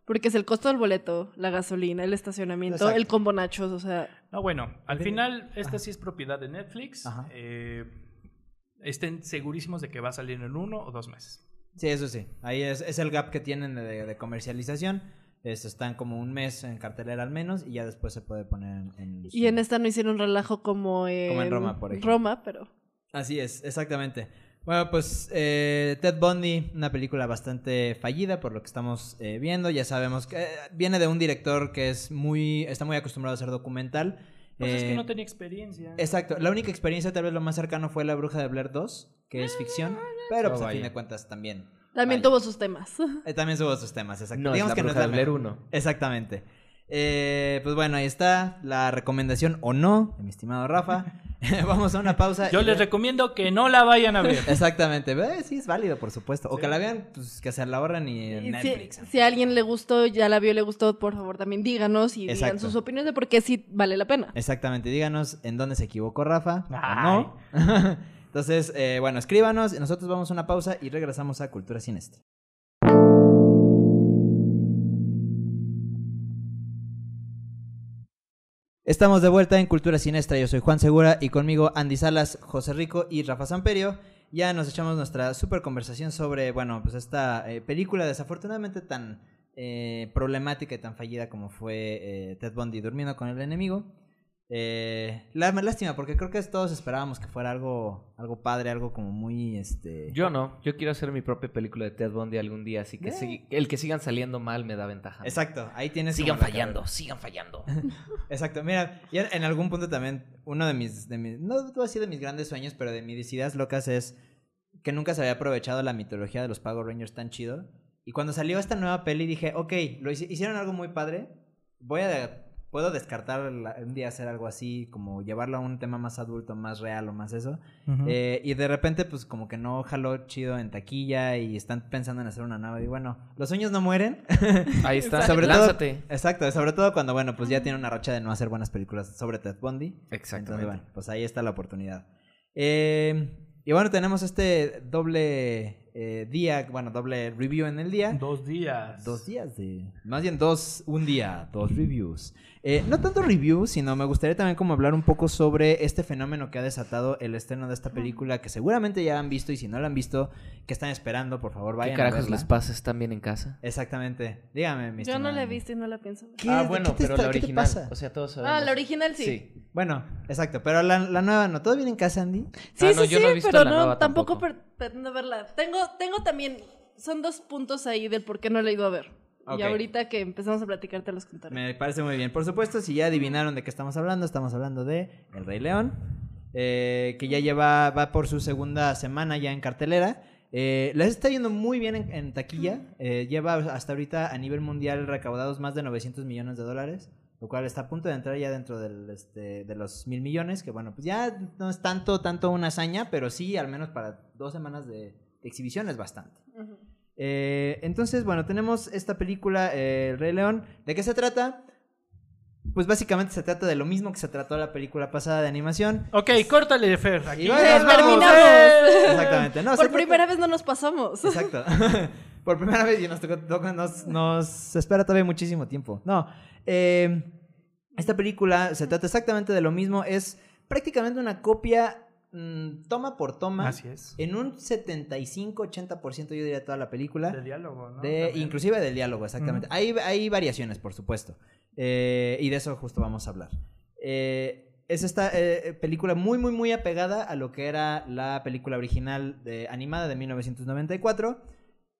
S6: Porque es el costo del boleto, la gasolina, el estacionamiento,
S4: Exacto.
S6: el combo nachos, o sea...
S5: No, bueno, al final esta sí es propiedad de Netflix.
S4: Ajá.
S5: Eh, estén segurísimos de que va a salir en uno o dos meses.
S4: Sí, eso sí. Ahí es, es el gap que tienen de, de comercialización. Esto están como un mes en cartelera al menos y ya después se puede poner en... en
S6: Y en esta no hicieron relajo como en,
S4: Como en Roma, por ejemplo.
S6: Roma, pero...
S4: Así es, exactamente. Bueno, pues eh, Ted Bundy, una película bastante fallida por lo que estamos eh, viendo. Ya sabemos que eh, viene de un director que es muy, está muy acostumbrado a hacer documental.
S5: Pues es
S4: Eh,
S5: que no tenía experiencia.
S4: Exacto, la única experiencia tal vez lo más cercano fue La Bruja de Blair 2, que es ficción, pero
S2: Oh,
S4: pues a fin de cuentas también.
S6: También
S4: vaya.
S6: tuvo sus temas.
S4: Eh, también tuvo sus temas, exacto.
S2: No,
S4: Digamos
S2: es la
S4: que
S2: bruja
S4: no es
S2: de
S4: la
S2: Blair
S4: mejor.
S2: 1.
S4: Exactamente. Eh, pues bueno, ahí está la recomendación o no, de mi estimado Rafa. Vamos a una pausa.
S5: Yo les
S4: re-
S5: recomiendo que no la vayan a ver.
S4: Exactamente, eh, sí es válido, por supuesto. O
S5: Sí.
S4: que la vean, pues que se la ahorren y en
S6: Y si,
S4: Netflix.
S6: si a alguien le gustó, ya la vio, le gustó, por favor también díganos y digan
S4: Exacto.
S6: sus opiniones de por qué sí vale la pena.
S4: Exactamente, díganos en dónde se equivocó Rafa o no. Entonces, eh, bueno, escríbanos, nosotros vamos a una pausa y regresamos a Cultura Sinestra. Estamos de vuelta en Cultura Sinestra. Yo soy Juan Segura y conmigo Andy Salas, José Rico y Rafa Samperio. Ya nos echamos nuestra super conversación sobre, bueno, pues esta eh, película desafortunadamente tan eh, problemática y tan fallida como fue eh, Ted Bundy durmiendo con el enemigo. Eh, la lástima, porque creo que todos esperábamos que fuera algo, algo padre, algo como muy, este...
S2: Yo no, yo quiero hacer mi propia película de Ted Bundy algún día, así que
S4: Eh.
S2: sí, el que sigan saliendo mal me da ventaja.
S4: Exacto, ahí tienes...
S2: Sigan fallando, sigan fallando.
S4: Exacto, mira, y en, algún punto también, uno de mis, de mis, no voy a decir de mis grandes sueños, pero de mis ideas locas es que nunca se había aprovechado la mitología de los Power Rangers tan chido. Y cuando salió esta nueva peli dije, ok, lo hici- hicieron algo muy padre, voy a, puedo descartar la- un día hacer algo así, como llevarlo a un tema más adulto, más real o más eso. Eh, y de repente, pues como que no jaló chido en taquilla y están pensando en hacer una nueva. Y bueno, los sueños no mueren.
S2: Ahí está,
S4: Sobre todo-. Exacto, sobre todo cuando, bueno, pues ya tiene una racha de no hacer buenas películas sobre Ted Bundy.
S2: Exactamente.
S4: Entonces, bueno, pues ahí está la oportunidad. Eh, y bueno, tenemos este doble eh, día, bueno, doble review en el día.
S5: Dos días.
S4: Dos días de... Más bien dos, un día, dos reviews. Eh, no tanto reviews, sino me gustaría también como hablar un poco sobre este fenómeno que ha desatado el estreno de esta película, que seguramente ya han visto y si no la han visto, que están esperando, por favor,
S2: ¿Qué
S4: vayan a
S2: carajos
S4: verla.
S2: les pasa? ¿Están bien en casa?
S4: Exactamente. Dígame, mi
S6: Yo no la he visto y no la pienso ver.
S4: ¿Qué-
S2: ah, bueno,
S4: qué
S2: pero
S4: está-
S2: la
S4: qué te
S2: original.
S4: pasa?
S2: O sea, todos sabemos.
S6: Ah, la original sí.
S2: Sí.
S4: Bueno, exacto, pero la, la nueva no. ¿Todo bien en casa, Andy?
S6: Sí,
S2: Ah, no,
S6: sí,
S2: yo
S6: sí,
S2: no he visto
S6: pero
S2: la
S6: no,
S2: nueva
S6: tampoco
S2: tampoco.
S6: per- pretendo verla. Tengo, tengo también, son dos puntos ahí del por qué no la he ido a ver. Y ahorita que empezamos a platicar te los contaré.
S4: Me parece muy bien. Por supuesto, si ya adivinaron de qué estamos hablando, estamos hablando de El Rey León, eh, que ya lleva, va por su segunda semana ya en cartelera. Eh, les está yendo muy bien en, en taquilla. Eh, lleva hasta ahorita a nivel mundial recaudados más de 900 millones de dólares, lo cual está a punto de entrar ya dentro del, este, de los mil millones, que bueno, pues ya no es tanto, tanto una hazaña, pero sí, al menos para dos semanas de, de exhibición es bastante. Eh, entonces, bueno, tenemos esta película, eh, El Rey León. ¿De qué se trata? Pues básicamente se trata de lo mismo que se trató la película pasada de animación.
S5: Ok, córtale, Fer. Aquí
S4: Y
S5: nos
S4: vamos,
S5: vamos.
S6: terminamos.
S4: Exactamente. No,
S6: Por
S4: trata-
S6: primera vez no nos pasamos.
S4: Exacto. Por primera vez y nos, toca- nos, nos espera todavía muchísimo tiempo. No. eh, esta película se trata exactamente de lo mismo. Es prácticamente una copia mm, toma por toma.
S5: Así es.
S4: En un 75-80% yo diría toda la película.
S5: De diálogo, ¿no?
S4: De, inclusive del diálogo, exactamente.
S5: Ujú.
S4: hay, hay variaciones, por supuesto. Eh, y de eso justo vamos a hablar. Eh, es esta eh, película muy, muy, muy apegada a lo que era la película original de, animada de 1994.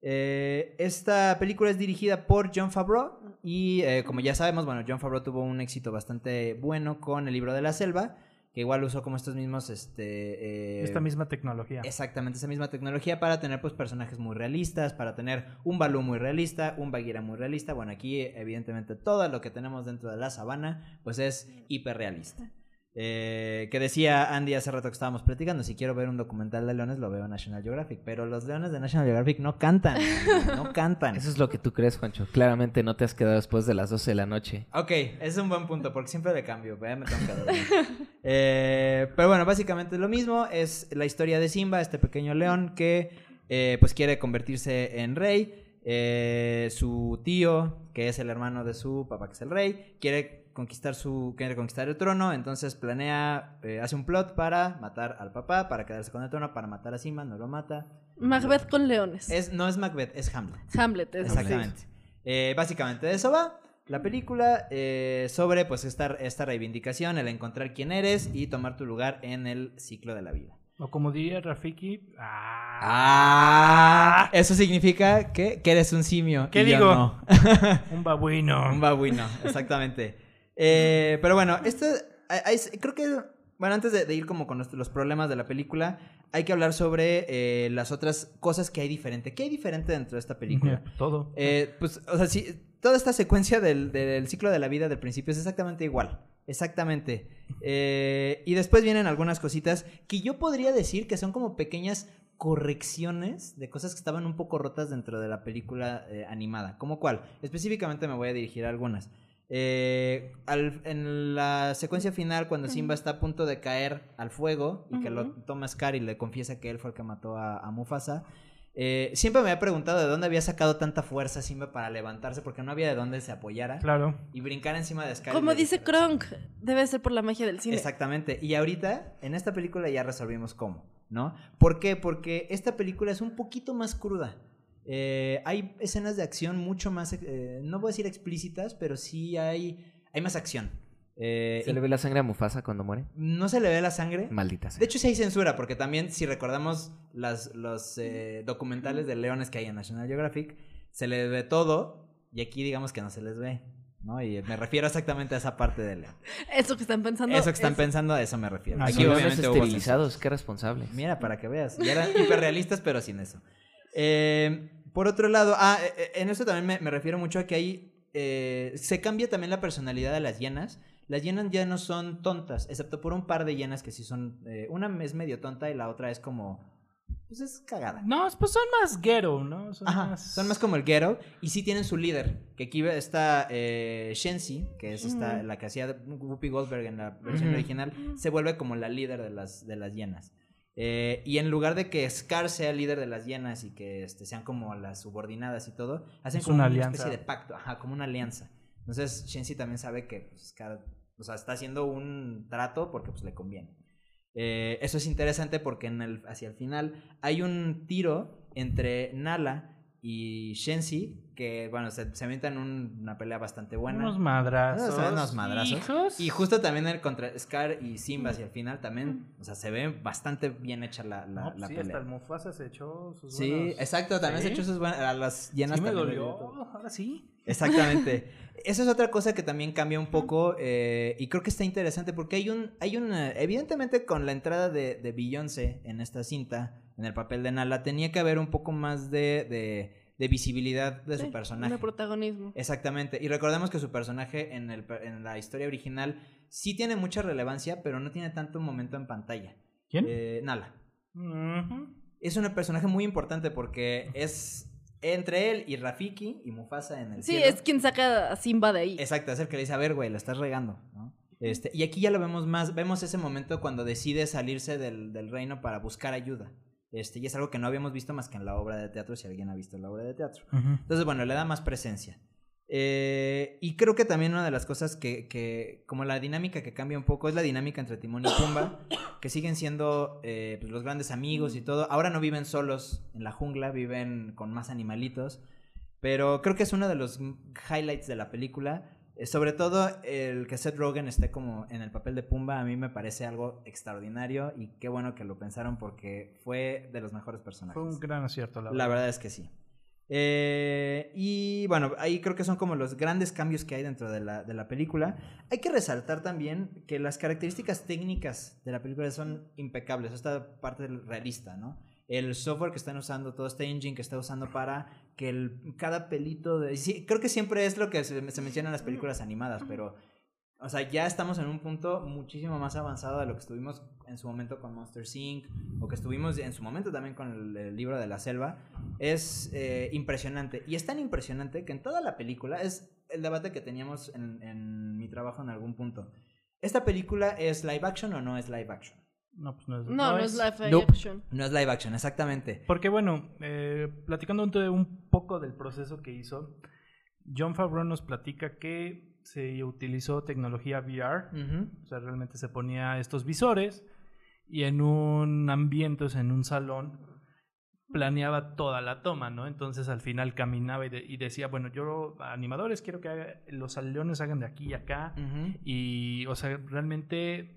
S4: Eh, esta película es dirigida por John Favreau y eh, como ya sabemos, bueno, John Favreau tuvo un éxito bastante bueno con el libro de la selva, que igual usó como estos mismos, este... eh,
S5: Esta misma tecnología.
S4: Exactamente, esa misma tecnología para tener pues personajes muy realistas, para tener un Balú muy realista, un Bagheera muy realista. Bueno, aquí evidentemente todo lo que tenemos dentro de la sabana pues es hiperrealista. Eh, que decía Andy hace rato que estábamos platicando, si quiero ver un documental de leones lo veo en National Geographic, pero los leones de National Geographic no cantan, no cantan.
S2: Eso es lo que tú crees, Juancho. Claramente no te has quedado después de las 12 de la noche.
S4: Ok, es un buen punto, porque siempre le cambio, me tengo que dormir. Eh, pero bueno, básicamente es lo mismo, es la historia de Simba, este pequeño león que eh, pues quiere convertirse en rey. Eh, su tío, que es el hermano de su papá, que es el rey, quiere conquistar su quiere conquistar el trono, entonces planea, eh, hace un plot para matar al papá, para quedarse con el trono, para matar a Simba, no lo mata.
S6: Macbeth con leones.
S4: Es, no es Macbeth, es Hamlet.
S6: Hamlet, es
S4: Exactamente. Eh, básicamente de eso va la película eh, sobre pues esta, esta reivindicación, el encontrar quién eres y tomar tu lugar en el ciclo de la vida.
S5: O como diría Rafiki. ¡Ah!
S4: Ah, eso significa que, que eres un simio.
S5: ¿Qué
S4: y yo
S5: digo?
S4: no.
S5: Un babuino.
S4: un babuino, exactamente. Eh, pero bueno, esto creo que, bueno, antes de, de ir como con los, problemas de la película, hay que hablar sobre eh, las otras cosas que hay diferente. ¿Qué hay diferente dentro de esta película?
S5: Todo.
S4: Eh, pues, o sea, sí, toda esta secuencia del, del ciclo de la vida del principio es exactamente igual. Exactamente. Eh, y después vienen algunas cositas que yo podría decir que son como pequeñas correcciones de cosas que estaban un poco rotas dentro de la película eh, animada. ¿Cómo cuál? Específicamente me voy a dirigir a algunas. Eh, al- en la secuencia final, cuando Simba está a punto de caer al fuego y que lo toma Scar y le confiesa que él fue el que mató a, a Mufasa, Eh, siempre me había preguntado de dónde había sacado tanta fuerza Simba para levantarse, porque no había de dónde se apoyara
S5: Claro.
S4: y brincar encima de Scar.
S6: Como dice. Kronk, debe ser por la magia del cine.
S4: Exactamente. Y ahorita, en esta película ya resolvimos cómo, ¿no? ¿Por qué? Porque esta película es un poquito más cruda. Eh, hay escenas de acción mucho más, eh, no voy a decir explícitas, pero sí hay, hay más acción. Eh,
S2: ¿Se le ve la sangre a Mufasa cuando muere?
S4: no se le ve la sangre.
S2: Maldita sea.
S4: De hecho, sí hay censura, porque también, si recordamos las, los eh, documentales de leones que hay en National Geographic, se les ve todo, y aquí digamos que no se les ve, ¿no? Y me refiero exactamente a esa parte del león.
S6: Eso que están pensando.
S4: Eso que están
S6: es-
S4: pensando, a eso me refiero.
S5: Ah,
S4: Aquí obviamente hubo
S2: esterilizados, qué responsables.
S4: Mira, para que veas. Ya eran hiperrealistas, pero sin eso. Eh, por otro lado, ah, eh, en eso también me, me refiero mucho a que hay. eh, se cambia también la personalidad de las hienas. Las hienas ya no son tontas, excepto por un par de hienas que sí son. eh, una es medio tonta y la otra es como. Pues es cagada.
S5: No, pues son más ghetto, ¿no? Son
S4: Ajá,
S5: más...
S4: son más como el ghetto y sí tienen su líder, que aquí está eh, Shensi, que es esta, la que hacía Whoopi Goldberg en la versión original, se vuelve como la líder de las, de las hienas. Eh, y en lugar de que Scar sea el líder de las hienas y que este, sean como las subordinadas y todo, hacen
S5: Es
S4: como
S5: una
S4: especie de pacto, ajá, como una alianza. Entonces Shensi también sabe que pues, Scar, o sea, está haciendo un trato porque pues le conviene. Eh, eso es interesante porque en el, hacia el final hay un tiro entre Nala y Shensi que, bueno, se, se avientan un- una pelea bastante buena.
S5: Unos madrazos.
S4: Ah, unos madrazos.
S5: Hijos.
S4: Y justo también el contra Scar y Simba hacia el final también, o sea, se ve bastante bien hecha la, la,
S5: No,
S4: la
S5: sí,
S4: pelea.
S5: hasta el Mufasa se echó sus
S4: Sí,
S5: buenos-
S4: exacto, también se
S5: Sí.
S4: echó sus buenas, a las llenas
S5: Sí me
S4: también
S5: dolió, ahora sí.
S4: Exactamente. Esa es otra cosa que también cambia un poco eh, y creo que está interesante porque hay un, hay un, eh, evidentemente con la entrada de, de Beyoncé en esta cinta, en el papel de Nala, tenía que haber un poco más de, de, de visibilidad de
S6: Sí,
S4: su personaje.
S6: De protagonismo.
S4: Exactamente. Y recordemos que su personaje en, el, per- en la historia original sí tiene mucha relevancia, pero no tiene tanto momento en pantalla.
S5: ¿Quién?
S4: Eh, Nala. Es un personaje muy importante porque es entre él y Rafiki y Mufasa en el
S6: Sí,
S4: cielo.
S6: es quien saca a Simba de ahí.
S4: Exacto, es el que le dice, a ver, güey, la estás regando, ¿no? Este, y aquí ya lo vemos más, vemos ese momento cuando decide salirse del, del reino para buscar ayuda. Este, y es algo que no habíamos visto más que en la obra de teatro, si alguien ha visto la obra de teatro. Entonces, bueno, le da más presencia. Eh, y creo que también una de las cosas que, que, como la dinámica que cambia un poco, es la dinámica entre Timón y Pumba, que siguen siendo eh, pues, los grandes amigos y todo. Ahora no viven solos en la jungla, viven con más animalitos. Pero creo que es uno de los highlights de la película. Eh, sobre todo el que Seth Rogen esté como en el papel de Pumba, a mí me parece algo extraordinario y qué bueno que lo pensaron porque fue de los mejores personajes.
S5: Fue un gran acierto, la,
S4: La verdad es que sí. Eh, y bueno, ahí creo que son como los grandes cambios que hay dentro de la, de la película. Hay que resaltar también que las características técnicas de la película son impecables. Esta parte realista, ¿no? El software que están usando, todo este engine que está usando para que el, cada pelito de... creo que siempre es lo que se, se menciona en las películas animadas, pero... O sea, ya estamos en un punto muchísimo más avanzado de lo que estuvimos en su momento con Monster Inc. o que estuvimos en su momento también con el, libro de la selva. Es eh, impresionante. Y es tan impresionante que en toda la película es el debate que teníamos en, en mi trabajo en algún punto. ¿Esta película es live action o no es live action?
S5: No, pues no es.
S6: No, no, es live
S4: Nope.
S6: action.
S4: No es live action, exactamente.
S5: Porque bueno, eh, platicando un, un poco del proceso que hizo, John Favreau nos platica que se utilizó tecnología VR, o sea, realmente se ponía estos visores y en un ambiente, o sea, en un salón, planeaba toda la toma, ¿no? Entonces al final caminaba y, de- y decía, bueno, yo, animadores, quiero que haga- los leones hagan de aquí y acá. Y, o sea, realmente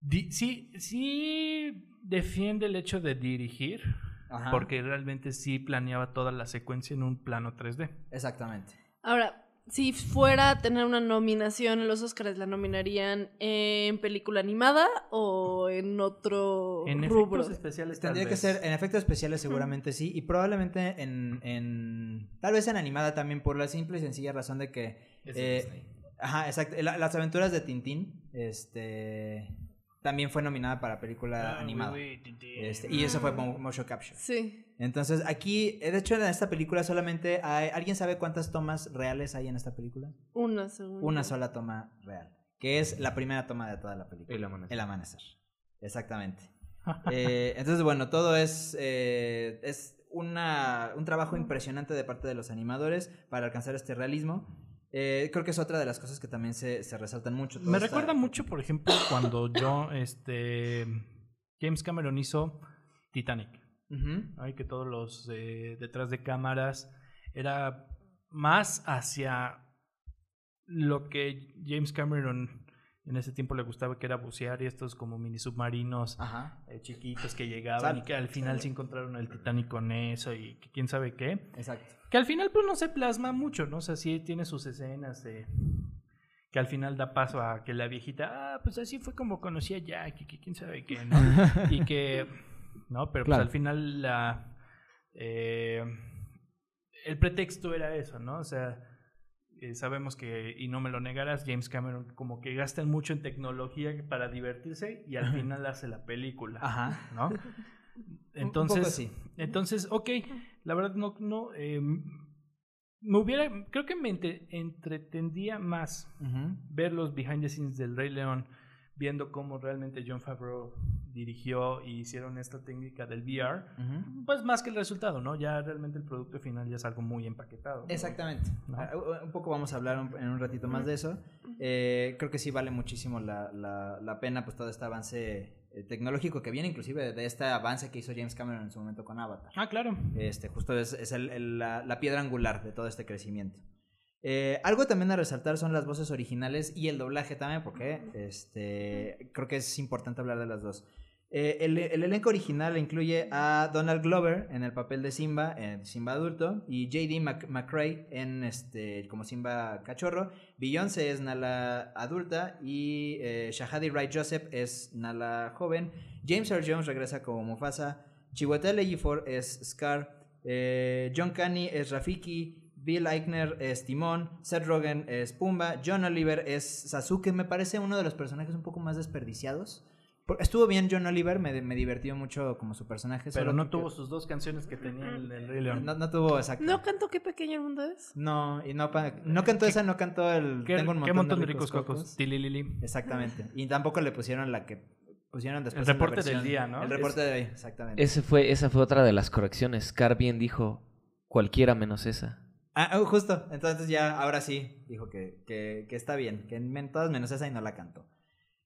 S5: di- sí, sí defiende el hecho de dirigir,
S4: Ajá.
S5: porque realmente sí planeaba toda la secuencia en un plano 3D.
S4: Exactamente.
S6: Ahora, si fuera a tener una nominación en los Oscars, ¿la nominarían en película animada o en otro
S5: En
S6: rubro?
S5: efectos especiales tal
S4: Tendría que
S5: vez.
S4: ser en efectos especiales seguramente sí y probablemente en, en tal vez en animada también por la simple y sencilla razón de que eh,
S2: Disney.
S4: ajá exacto la- las aventuras de Tintín este también fue nominada para película
S5: Ah,
S4: animada
S5: oui, oui, Tintín.
S4: Este, y eso fue mo- motion capture
S6: Sí.
S4: entonces aquí de hecho en esta película solamente hay alguien sabe cuántas tomas reales hay en esta película
S6: Una segunda.
S4: una sola toma real que es la primera toma de toda la película
S2: El amanecer.
S4: el amanecer exactamente eh, entonces, bueno, todo es, eh, es una, un trabajo impresionante de parte de los animadores para alcanzar este realismo. Eh, creo que es otra de las cosas que también se, se resaltan mucho.
S5: Me recuerda mucho, por ejemplo, cuando yo, este, James Cameron hizo Titanic. Ay, que todos los eh, detrás de cámaras era más hacia lo que James Cameron en ese tiempo le gustaba, que era bucear y estos como mini submarinos eh, chiquitos que llegaban y que al final se encontraron el Titanic con eso y que quién sabe qué.
S4: exacto.
S5: Que al final pues no se plasma mucho, ¿no? O sea, sí tiene sus escenas de... Que al final da paso a que la viejita, ah, pues así fue como conocí a Jack y que quién sabe qué, ¿no? y que, no, pero
S3: Claro.
S5: pues al final la... eh, el pretexto era eso, ¿no? O sea, eh, sabemos que, y no me lo negarás, James Cameron como que gastan mucho en tecnología para divertirse y al final hace la película,
S4: Ajá.
S5: ¿no?
S4: Un- un
S5: Entonces,
S4: poco
S5: entonces, ok, la verdad no, no, eh, me hubiera, creo que me entre- entretendía más ver los behind the scenes del Rey León, viendo cómo realmente John Favreau dirigió y hicieron esta técnica del VR,
S4: Ujú.
S5: pues más que el resultado, ¿no? Ya realmente el producto final ya es algo muy empaquetado.
S4: Exactamente.
S5: ¿No?
S4: Ah, Un poco vamos a hablar un- en un ratito más de eso. Eh, creo que sí vale muchísimo la, la- la pena pues todo este avance eh, tecnológico que viene inclusive de este avance que hizo James Cameron en su momento con Avatar.
S5: Ah, claro.
S4: Este, justo es, es el- el- la, la piedra angular de todo este crecimiento. Eh, algo también a resaltar son las voces originales y el doblaje también, porque este, creo que es importante hablar de las dos. Eh, el, el elenco original incluye a Donald Glover en el papel de Simba, en Simba adulto, y J.D. Mc- McRae en este, como Simba cachorro. Beyoncé es Nala adulta y eh, Shahadi Wright Joseph es Nala joven. James Earl Jones regresa como Mufasa. Chiwetel Ejiofor es Scar. eh, John Canny es Rafiki. Bill Eichner es Timón. Seth Rogen es Pumba. John Oliver es Sasuke. Me parece uno de los personajes un poco más desperdiciados. Estuvo bien John Oliver, me, me divirtió mucho como su personaje.
S5: Pero
S4: solo
S5: no
S4: que-
S5: tuvo sus dos canciones que tenía el, el Rey León.
S4: No, no tuvo, exacto.
S6: ¿No cantó qué pequeño el mundo es?
S4: No, y no, no cantó esa, no cantó el
S5: ¿Qué,
S4: Tengo un
S5: qué
S4: montón, de ricos, cocos.
S5: Tililili.
S4: Exactamente. Y tampoco le pusieron la que pusieron después.
S5: El reporte del día, ¿no?
S4: El reporte de hoy, exactamente.
S2: Ese fue, esa fue otra de las correcciones. Car bien dijo cualquiera menos esa.
S4: Ah, oh, justo. Entonces ya, ahora sí, dijo que, que, que está bien, que en todas menos esa y no la cantó.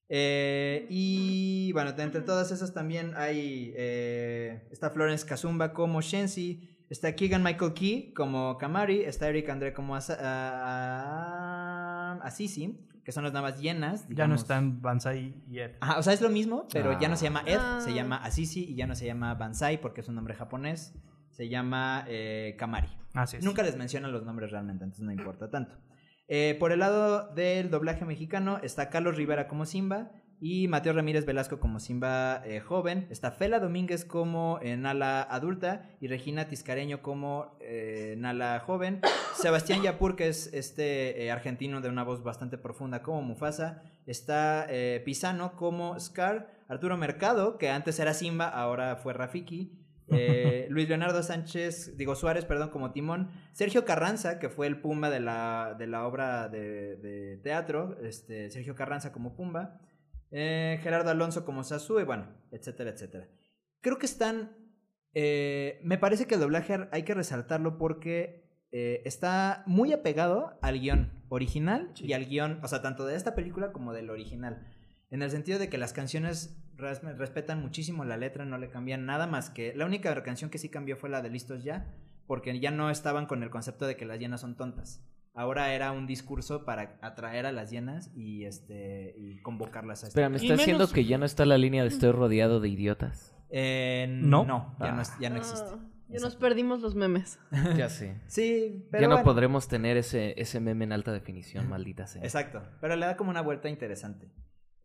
S4: Eh, y bueno, entre todas esas también hay. eh, está Florence Kazumba como Shensi. Está Keegan Michael Key como Kamari. Está Eric André como Asa- ah, ah, Assisi, que son las nuevas llenas.
S5: Ya no están Banzai y Ed.
S4: Ajá, o sea, es lo mismo, pero ya no se llama Ed,
S6: Ah.
S4: se llama Assisi y ya no se llama Bansai porque es un nombre japonés. Se llama eh, Kamari.
S5: Así es.
S4: Nunca les mencionan los nombres realmente, entonces no importa tanto. Eh, por el lado del doblaje mexicano está Carlos Rivera como Simba y Mateo Ramírez Velasco como Simba eh, joven. Está Fela Domínguez como eh, Nala adulta y Regina Tiscareño como Nala joven. Sebastián Yapur, que es este argentino de una voz bastante profunda como Mufasa. Está Pisano como Scar. Arturo Mercado, que antes era Simba, ahora fue Rafiki. Eh, Luis Leonardo Sánchez, digo Suárez, perdón, como Timón. Sergio Carranza, que fue el Pumba de la, de la obra de, de teatro. Este, Sergio Carranza como Pumba. Eh, Gerardo Alonso como Sasu, y bueno, etcétera, etcétera. Creo que están. eh, me parece que el doblaje hay que resaltarlo porque está muy apegado al guion original y al guion, o sea, tanto de esta película como del original. En el sentido de que las canciones respetan muchísimo la letra, no le cambian nada más que. La única canción que sí cambió fue la de Listos Ya, porque ya no estaban con el concepto de que las llenas son tontas. Ahora era un discurso para atraer a las llenas y este y convocarlas a este.
S2: Espera, ¿me está diciendo
S5: menos-
S2: que ya no está la línea de estoy rodeado de idiotas?
S4: Eh,
S5: No.
S4: no, ya, no, es- ya no
S6: Ah,
S4: existe.
S6: ya nos perdimos los memes.
S2: Ya sé.
S4: Sí, pero
S2: ya no
S4: bueno.
S2: podremos tener ese, ese meme en alta definición, maldita sea.
S4: Exacto, pero le da como una vuelta interesante.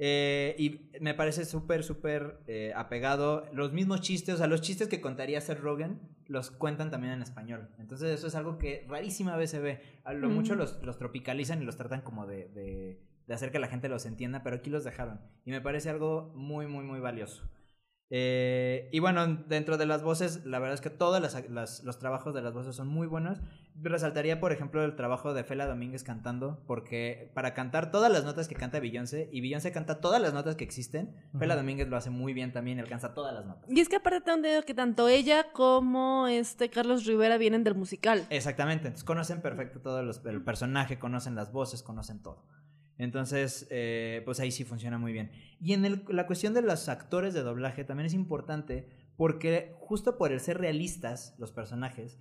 S4: Eh, y me parece súper, súper eh, apegado. Los mismos chistes, o sea, los chistes que contaría Seth Rogen, los cuentan también en español. Entonces eso es algo que rarísima vez se ve. A lo
S6: Mm.
S4: mucho los, los tropicalizan y los tratan como de, de, de hacer que la gente los entienda, pero aquí los dejaron. Y me parece algo muy, muy, muy valioso. Eh, y bueno, dentro de las voces, la verdad es que todos las- las- los trabajos de las voces son muy buenos. Resaltaría, por ejemplo, el trabajo de Fela Domínguez cantando, porque para cantar todas las notas que canta Beyoncé, y Beyoncé canta todas las notas que existen, Fela. Domínguez lo hace muy bien también, alcanza todas las notas.
S6: Y es que aparte tengo que tanto ella como este Carlos Rivera vienen del musical.
S4: Exactamente, entonces conocen perfecto todo los, el personaje, conocen las voces, conocen todo. Entonces, eh, pues ahí sí funciona muy bien. Y en el- la cuestión de los actores de doblaje también es importante porque justo por el ser realistas los personajes,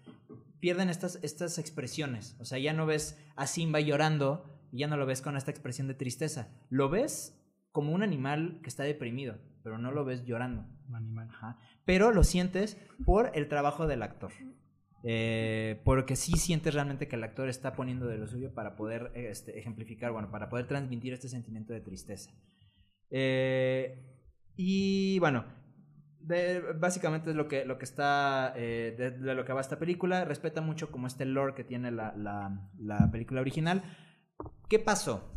S4: pierden estas, estas expresiones. O sea, ya no ves a Simba llorando y ya no lo ves con esta expresión de tristeza. Lo ves como un animal que está deprimido, pero no lo ves llorando.
S5: Un animal.
S4: Ajá. Pero lo sientes por el trabajo del actor. Eh, porque sí sientes realmente que el actor está poniendo de lo suyo para poder este, ejemplificar, bueno, para poder transmitir este sentimiento de tristeza. Eh, y bueno, de- básicamente es lo que, lo que está, eh, de, de lo que va esta película. Respeta mucho como este lore que tiene la, la- la película original. ¿Qué pasó?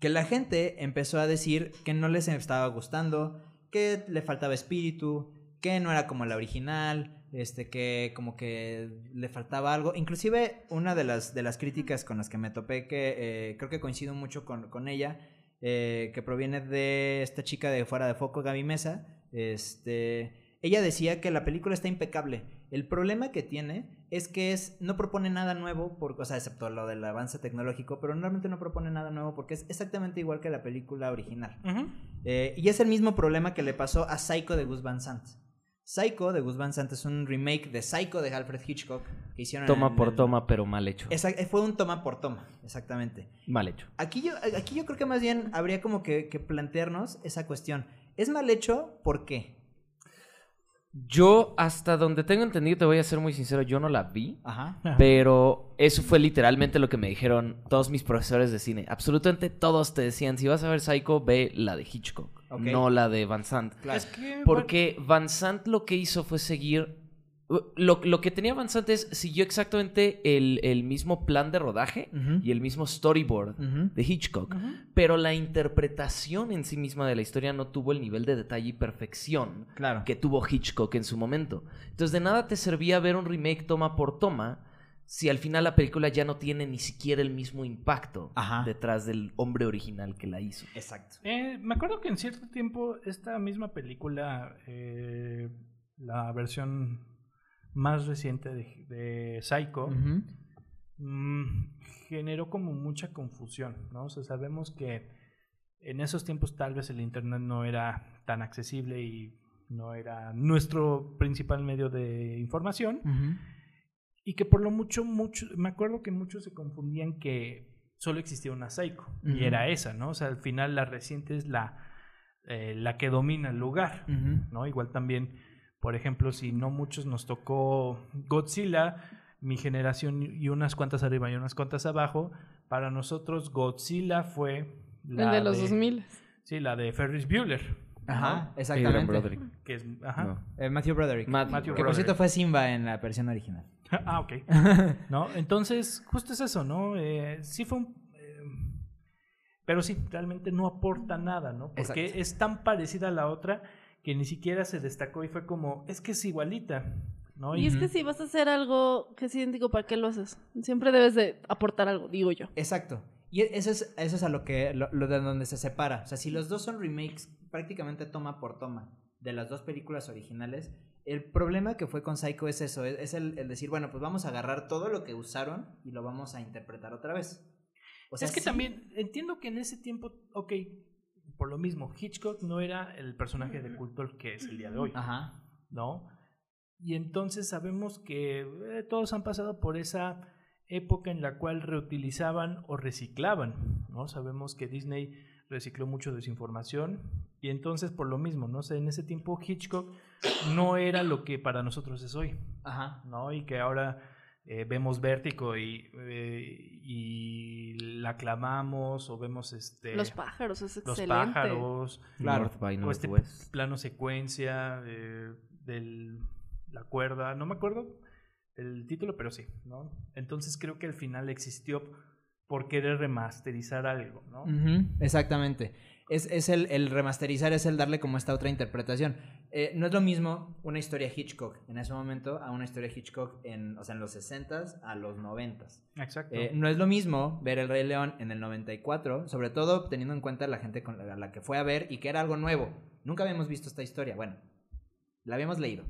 S4: Que la gente empezó a decir que no les estaba gustando, que le faltaba espíritu, que no era como la original, este, que como que le faltaba algo. Inclusive una de las, de las críticas con las que me topé, que eh, creo que coincido mucho con, con ella, eh, que proviene de esta chica de Fuera de Foco, Gaby Mesa, este, ella decía que la película está impecable. El problema que tiene es que es, no propone nada nuevo, por, o sea, excepto lo del avance tecnológico, pero realmente no propone nada nuevo porque es exactamente igual que la película original. Eh, y es el mismo problema que le pasó a Psycho de Gus Van Sant. Psycho de Gus Van Sant es un remake de Psycho de Alfred Hitchcock que hicieron
S2: Toma
S4: en
S2: por
S4: el-
S2: toma, pero mal hecho.
S4: Eh, fue un toma por toma, exactamente.
S2: Mal hecho.
S4: Aquí yo, aquí yo creo que más bien habría como que, que plantearnos esa cuestión. ¿Es mal hecho? ¿Por qué?
S2: Yo, hasta donde tengo entendido, te voy a ser muy sincero, yo no la vi.
S4: Ajá.
S2: Pero eso fue literalmente lo que me dijeron todos mis profesores de cine. Absolutamente todos te decían, si vas a ver Psycho, ve la de Hitchcock, no la de Van Sant.
S4: Claro.
S5: Es que,
S2: Porque Van Sant lo que hizo fue seguir... Lo, lo que tenía Van Sant es, siguió exactamente el, el mismo plan de rodaje y el mismo storyboard de Hitchcock. Pero la interpretación en sí misma de la historia no tuvo el nivel de detalle y perfección
S4: Claro.
S2: que tuvo Hitchcock en su momento. Entonces de nada te servía ver un remake toma por toma si al final la película ya no tiene ni siquiera el mismo impacto
S4: Ajá.
S2: detrás del hombre original que la hizo.
S4: Exacto.
S5: Eh, me acuerdo que en cierto tiempo esta misma película, eh, la versión más reciente de, de Psycho, mm, generó como mucha confusión, ¿no? O sea, sabemos que en esos tiempos tal vez el Internet no era tan accesible y no era nuestro principal medio de información. Y que por lo mucho, mucho, me acuerdo que muchos se confundían que solo existía una Psycho. Y era esa, ¿no? O sea, al final la reciente es la, eh, la que domina el lugar. ¿no? Igual también, por ejemplo, si no muchos nos tocó Godzilla, mi generación y unas cuantas arriba y unas cuantas abajo, para nosotros Godzilla fue la
S6: el de los 2000.
S5: Sí, la de Ferris Bueller.
S4: Ajá,
S2: Adrian
S4: exactamente.
S2: Broderick.
S5: Que es, ajá.
S2: No.
S4: Eh, Matthew Broderick.
S2: Matthew
S4: que por cierto fue Simba en la versión original.
S5: ah, ok. ¿No? Entonces, justo es eso, ¿no? Eh, sí fue un... eh, pero sí, realmente no aporta nada, ¿no? Porque
S4: Exacto.
S5: es tan parecida a la otra que ni siquiera se destacó y fue como, es que es igualita, ¿no?
S6: Y es que si vas a hacer algo que es idéntico, ¿para qué lo haces? Siempre debes de aportar algo, digo yo.
S4: Exacto. Y eso es, eso es a lo que lo, lo de donde se separa. O sea, si los dos son remakes prácticamente toma por toma de las dos películas originales, el problema que fue con Psycho es eso, es, es el, el decir, bueno, pues vamos a agarrar todo lo que usaron y lo vamos a interpretar otra vez. O sea,
S5: es que
S4: sí-
S5: también entiendo que en ese tiempo, ok, por lo mismo, Hitchcock no era el personaje de culto el que es el día de hoy,
S4: Ajá.
S5: ¿no? Y entonces sabemos que eh, todos han pasado por esa época en la cual reutilizaban o reciclaban, ¿no? Sabemos que Disney recicló mucho de su información y entonces por lo mismo, ¿no? O sea, en ese tiempo Hitchcock no era lo que para nosotros es hoy,
S4: Ajá.
S5: ¿no? Y que ahora eh, vemos Vértigo y, eh, y la aclamamos o vemos este
S6: Los pájaros, es
S5: los
S6: excelente.
S5: pájaros
S4: Claro.
S2: North by
S5: o este plano secuencia eh, de la cuerda, no me acuerdo el título, pero sí, ¿no? Entonces creo que al final existió por querer remasterizar algo, ¿no?
S4: Exactamente. Es, es el, el remasterizar, es el darle como esta otra interpretación. Eh, no es lo mismo una historia Hitchcock en ese momento a una historia Hitchcock en, o sea, en los 60s a los 90s.
S5: Exacto.
S4: Eh, no es lo mismo ver El Rey León en el 94, sobre todo teniendo en cuenta la gente con la, la que fue a ver y que era algo nuevo. Nunca habíamos visto esta historia. Bueno, la habíamos leído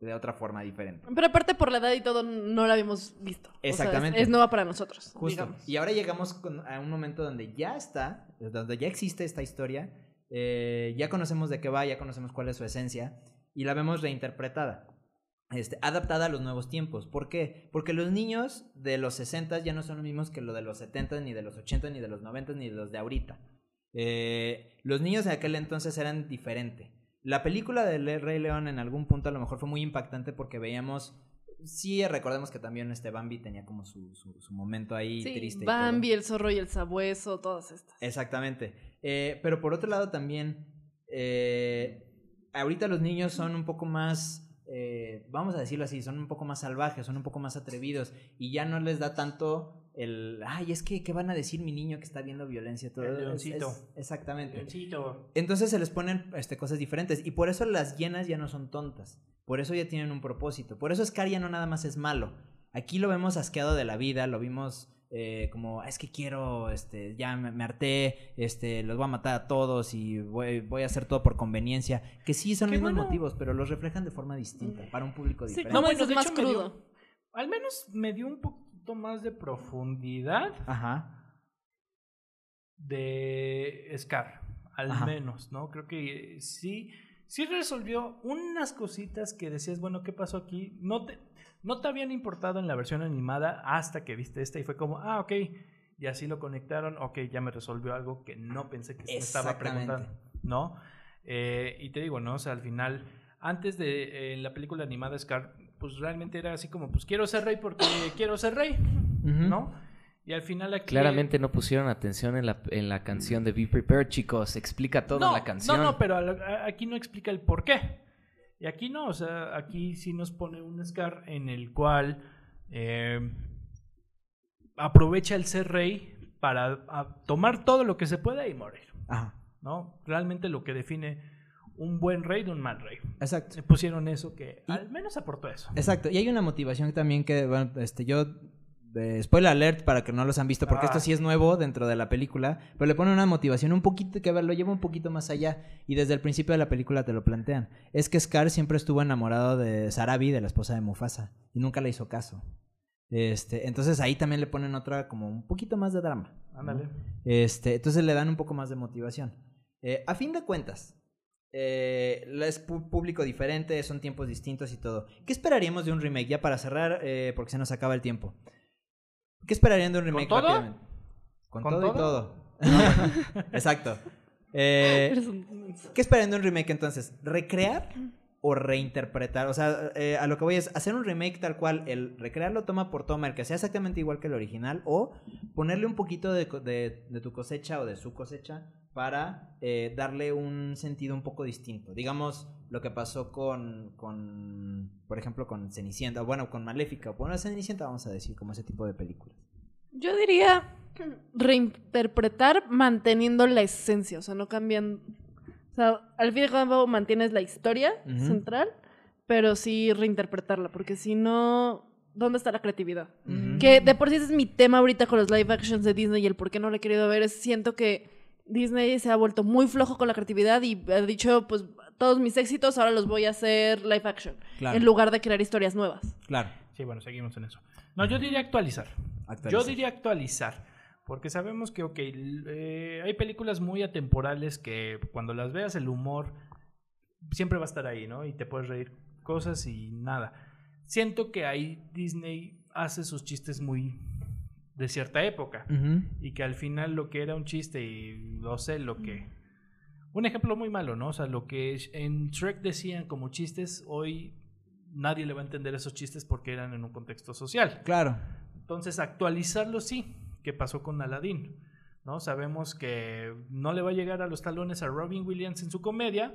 S4: de otra forma diferente.
S6: Pero aparte por la edad y todo no la habíamos visto. O sea, es-
S4: Exactamente.
S6: es, nueva para nosotros,
S4: Justo.
S6: digamos.
S4: Y ahora llegamos con- a un momento donde ya está, donde ya existe esta historia, eh, ya conocemos de qué va, ya conocemos cuál es su esencia y la vemos reinterpretada. Este, adaptada a los nuevos tiempos. ¿Por qué? Porque los niños de los 60 ya no son los mismos que los de los 70, ni de los 80, ni de los 90, ni de los de ahorita. Eh, los niños de aquel entonces eran diferentes. La película de Le- Rey León en algún punto a lo mejor fue muy impactante porque veíamos... Sí, recordemos que también este Bambi tenía como su, su, su momento ahí
S6: Sí,
S4: triste. y todo.
S6: Bambi, el zorro y el sabueso, todas estas.
S4: Exactamente. Eh, pero por otro lado también, eh, ahorita los niños son un poco más, eh, vamos a decirlo así, son un poco más salvajes, son un poco más atrevidos y ya no les da tanto el, ay, es que, ¿qué van a decir mi niño que está viendo violencia? Todo
S5: El
S4: Es-
S5: leoncito.
S4: es- exactamente.
S5: Leoncito.
S4: Entonces se les ponen este, cosas diferentes. Y por eso las llenas ya no son tontas. Por eso ya tienen un propósito. Por eso Scar ya no nada más es malo. Aquí lo vemos asqueado de la vida, lo vimos eh, como, es que quiero, este, ya me, me harté, este, los voy a matar a todos y voy, voy a hacer todo por conveniencia. Que sí son
S5: Qué
S4: mismos
S5: bueno.
S4: motivos, pero los reflejan de forma distinta, para un público
S6: Sí,
S4: diferente.
S6: como
S5: bueno, de
S6: más
S5: dio-
S6: crudo.
S5: Al menos me dio un poquito más de profundidad
S4: Ajá.
S5: de Scar, al
S4: Ajá.
S5: menos, ¿no? Creo que eh, sí, sí resolvió unas cositas que decías, bueno, ¿qué pasó aquí? No te, no te habían importado en la versión animada hasta que viste esta y fue como, ah, ok, y así lo conectaron, ok, ya me resolvió algo que no pensé que me estaba preguntando, ¿no? Eh, y te digo, ¿no? O sea, al final, antes de eh, la película animada Scar, pues realmente era así como, pues quiero ser rey porque quiero ser rey. ¿no? Y al final aquí...
S2: Claramente no pusieron atención en la, en la canción de Be Prepared, chicos. Explica todo en la canción.
S5: No, no, pero aquí no explica el por qué. Y aquí no, o sea, aquí sí nos pone un Scar en el cual eh, aprovecha el ser rey para tomar todo lo que se pueda y morir,
S4: Ajá.
S5: ¿no? Realmente lo que define un buen rey de un mal rey.
S4: Exacto.
S5: Le pusieron eso que
S4: Y-
S5: al menos aportó eso.
S4: Exacto, y hay una motivación también que, bueno, este, yo, spoiler alert para que no los han visto, porque
S5: Ah.
S4: esto sí es nuevo dentro de la película, pero le ponen una motivación un poquito, que lo lleva un poquito más allá, y desde el principio de la película te lo plantean. Es que Scar siempre estuvo enamorado de Sarabi, de la esposa de Mufasa, y nunca le hizo caso. Este, entonces ahí también le ponen otra, como un poquito más de drama. ¿no?
S5: Ándale.
S4: Este, entonces le dan un poco más de motivación. Eh, a fin de cuentas, eh, es público diferente, son tiempos distintos y todo. ¿Qué esperaríamos de un remake? Ya para cerrar, eh, porque se nos acaba el tiempo. ¿Qué esperarían de un remake
S5: todo?
S4: rápidamente? Con,
S5: ¿Con
S4: todo, y
S5: todo?
S4: Exacto. Eh, ¿Qué esperan de un remake entonces? ¿Recrear o reinterpretar? O sea, eh, a lo que voy es hacer un remake tal cual, el recrearlo toma por toma, el que sea exactamente igual que el original, o ponerle un poquito de, tu cosecha o de su cosecha para eh, darle un sentido un poco distinto. Digamos lo que pasó con, con por ejemplo, con Cenicienta, bueno, con Maléfica, o bueno, Cenicienta vamos a decir, como ese tipo de películas.
S6: Yo diría reinterpretar manteniendo la esencia, o sea, no cambian. O sea, al fin y al cabo mantienes la historia central, pero sí reinterpretarla, porque si no, ¿dónde está la creatividad? Que de por sí ese es mi tema ahorita con los live actions de Disney y el por qué no lo he querido ver es siento que Disney se ha vuelto muy flojo con la creatividad y ha dicho, pues todos mis éxitos ahora los voy a hacer live action,
S4: Claro.
S6: en lugar de crear historias nuevas.
S4: Claro.
S5: Sí, bueno, seguimos en eso. No, yo diría actualizar.
S4: Actualizar.
S5: Yo diría actualizar. Porque sabemos que, ok, eh, hay películas muy atemporales que cuando las veas el humor siempre va a estar ahí, ¿no? Y te puedes reír cosas y nada. Siento que ahí Disney hace sus chistes muy de cierta época.
S4: Ujú.
S5: Y que al final lo que era un chiste y no sé, lo que... Un ejemplo muy malo, ¿no? O sea, lo que en Shrek decían como chistes, hoy nadie le va a entender esos chistes porque eran en un contexto social.
S4: Claro.
S5: Entonces, actualizarlo sí. ¿Qué pasó con Aladdin? ¿No? Sabemos que no le va a llegar a los talones a Robin Williams en su comedia,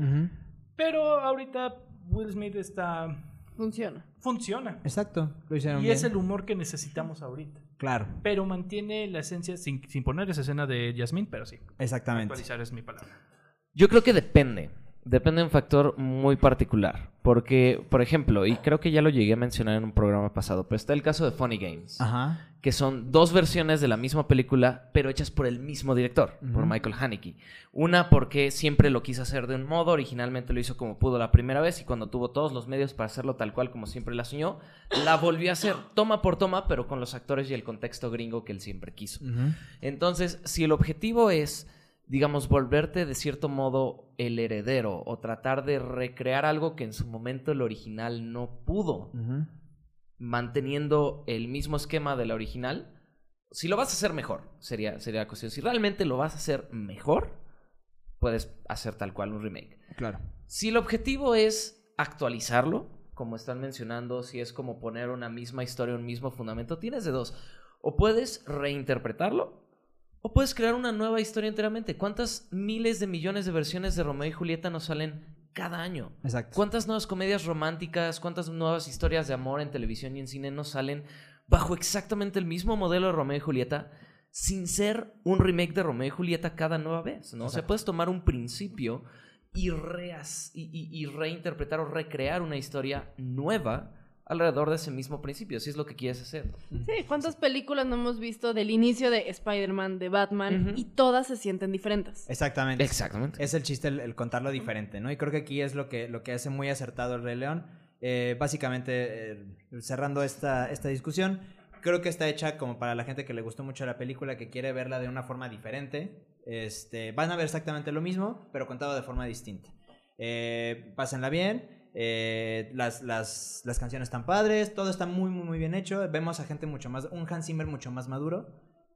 S5: pero ahorita Will Smith está
S6: Funciona.
S5: Funciona.
S4: Exacto, lo hicieron
S5: Y
S4: bien.
S5: es el humor que necesitamos ahorita.
S4: Claro,
S5: Pero mantiene la esencia sin, sin poner esa escena de Yasmín, pero sí.
S4: exactamente.
S5: Actualizar es mi palabra.
S2: Yo creo que depende. Depende de un factor muy particular. Porque, por ejemplo, y creo que ya lo llegué a mencionar en un programa pasado, pero está el caso de Funny Games,
S4: Ajá.
S2: que son dos versiones de la misma película, pero hechas por el mismo director, por. Michael Haneke. Una porque siempre lo quiso hacer de un modo, originalmente lo hizo como pudo la primera vez, y cuando tuvo todos los medios para hacerlo tal cual como siempre la soñó, la volvió a hacer toma por toma, pero con los actores y el contexto gringo que él siempre quiso. Entonces, si el objetivo es, digamos, volverte de cierto modo el heredero o tratar de recrear algo que en su momento el original no pudo, manteniendo el mismo esquema de la original, si lo vas a hacer mejor, sería, sería la cuestión. Si realmente lo vas a hacer mejor, puedes hacer tal cual un remake.
S4: Claro.
S2: Si el objetivo es actualizarlo, como están mencionando, si es como poner una misma historia, un mismo fundamento, tienes de dos. O puedes reinterpretarlo, o puedes crear una nueva historia enteramente. ¿Cuántas miles de millones de versiones de Romeo y Julieta nos salen cada año?
S4: Exacto.
S2: ¿Cuántas nuevas comedias románticas, cuántas nuevas historias de amor en televisión y en cine nos salen bajo exactamente el mismo modelo de Romeo y Julieta, sin ser un remake de Romeo y Julieta cada nueva vez? ¿no? O sea, puedes tomar un principio y, reas- y, y- y reinterpretar o recrear una historia nueva alrededor de ese mismo principio, si es lo que quieres hacer.
S6: Sí, ¿cuántas películas no hemos visto del inicio de Spider-Man, de Batman, y todas se sienten diferentes?
S4: Exactamente.
S2: Exactamente.
S4: Es el chiste el, el contarlo diferente, ¿no? Y creo que aquí es lo que, lo que hace muy acertado el Rey León. Eh, básicamente, eh, cerrando esta, esta discusión, creo que está hecha como para la gente que le gustó mucho la película, que quiere verla de una forma diferente. Este, van a ver exactamente lo mismo, pero contado de forma distinta. Eh, pásenla bien. Eh, las, las, las canciones están padres, todo está muy, muy, muy bien hecho. Vemos a gente mucho más, un Hans Zimmer mucho más maduro.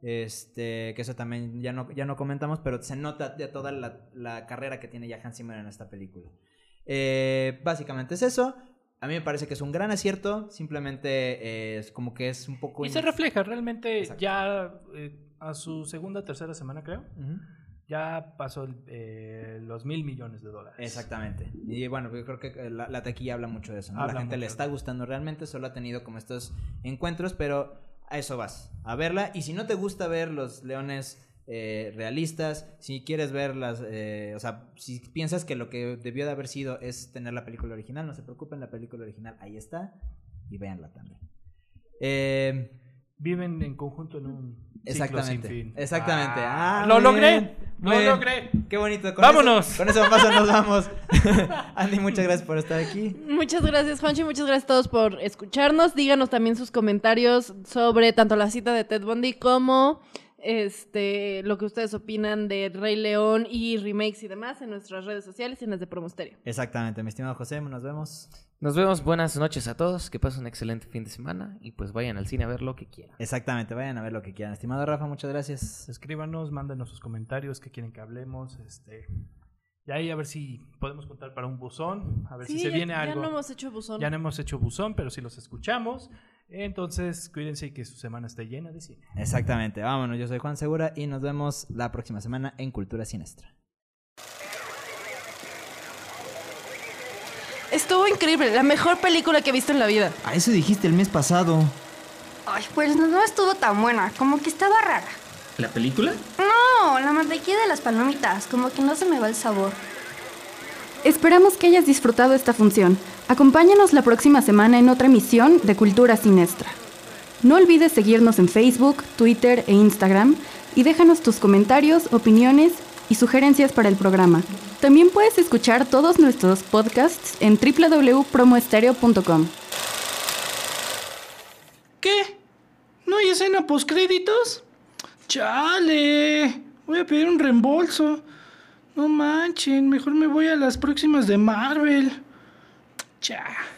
S4: Este, que eso también ya no, ya no comentamos, pero se nota de toda la, la carrera que tiene ya Hans Zimmer en esta película. Eh, básicamente es eso. A mí me parece que es un gran acierto. Simplemente eh, es como que es un poco.
S5: Y se refleja, realmente
S4: Exacto.
S5: ya eh, a su segunda tercera semana, creo,
S4: Ujú.
S5: Ya pasó eh, los mil millones de dólares.
S4: Exactamente. Y bueno, yo creo que la, la taquilla habla mucho de eso. ¿no? La gente le está gustando realmente, solo ha tenido como estos encuentros, pero a eso vas, a verla. Y si no te gusta ver los leones eh, realistas, si quieres verlas, eh, o sea, si piensas que lo que debió de haber sido es tener la película original, no se preocupen, la película original ahí está y véanla también. Eh,
S5: Viven en conjunto en un
S4: Exactamente.
S5: sin fin.
S4: Exactamente. Ah,
S5: lo
S4: muy
S5: logré.
S4: bien,
S5: Lo logré.
S4: Qué bonito. Con
S5: Vámonos.
S4: eso- con eso paso nos vamos. Andy, muchas gracias por estar aquí.
S6: Muchas gracias, Juanchi. Muchas gracias a todos por escucharnos. Díganos también sus comentarios sobre tanto la cita de Ted Bundy como este lo que ustedes opinan de Rey León y remakes y demás en nuestras redes sociales y en las de Promosterio.
S4: Exactamente, mi estimado José, nos vemos.
S2: Nos vemos, buenas noches a todos, que pasen un excelente fin de semana y pues vayan al cine a ver lo que quieran.
S4: Exactamente, vayan a ver lo que quieran. Estimado Rafa, muchas gracias.
S5: Escríbanos, mándenos sus comentarios, qué quieren que hablemos, este... Y ahí a ver si podemos contar para un buzón, a ver si se
S6: ya-
S5: viene
S6: ya,
S5: algo.
S6: no hemos hecho buzón.
S5: Ya no hemos hecho buzón, pero sí los escuchamos. Entonces, cuídense y que su semana esté llena de cine.
S4: Exactamente, vámonos. Yo soy Juan Segura y nos vemos la próxima semana en Cultura Sinestra.
S6: Estuvo increíble, la mejor película que he visto en la vida.
S3: A eso dijiste el mes pasado.
S7: Ay, pues no estuvo tan buena, como que estaba rara.
S2: ¿La película?
S7: No, la mantequilla de las palomitas, como que no se me va el sabor.
S1: Esperamos que hayas disfrutado esta función. Acompáñanos la próxima semana en otra emisión de Cultura Sinestra. No olvides seguirnos en Facebook, Twitter e Instagram y déjanos tus comentarios, opiniones y sugerencias para el programa. También puedes escuchar todos nuestros podcasts en www.promoestereo.com.
S5: ¿Qué? ¿No hay escena postcréditos? ¡Chale! Voy a pedir un reembolso. No manchen, mejor me voy a las próximas de Marvel. Cha.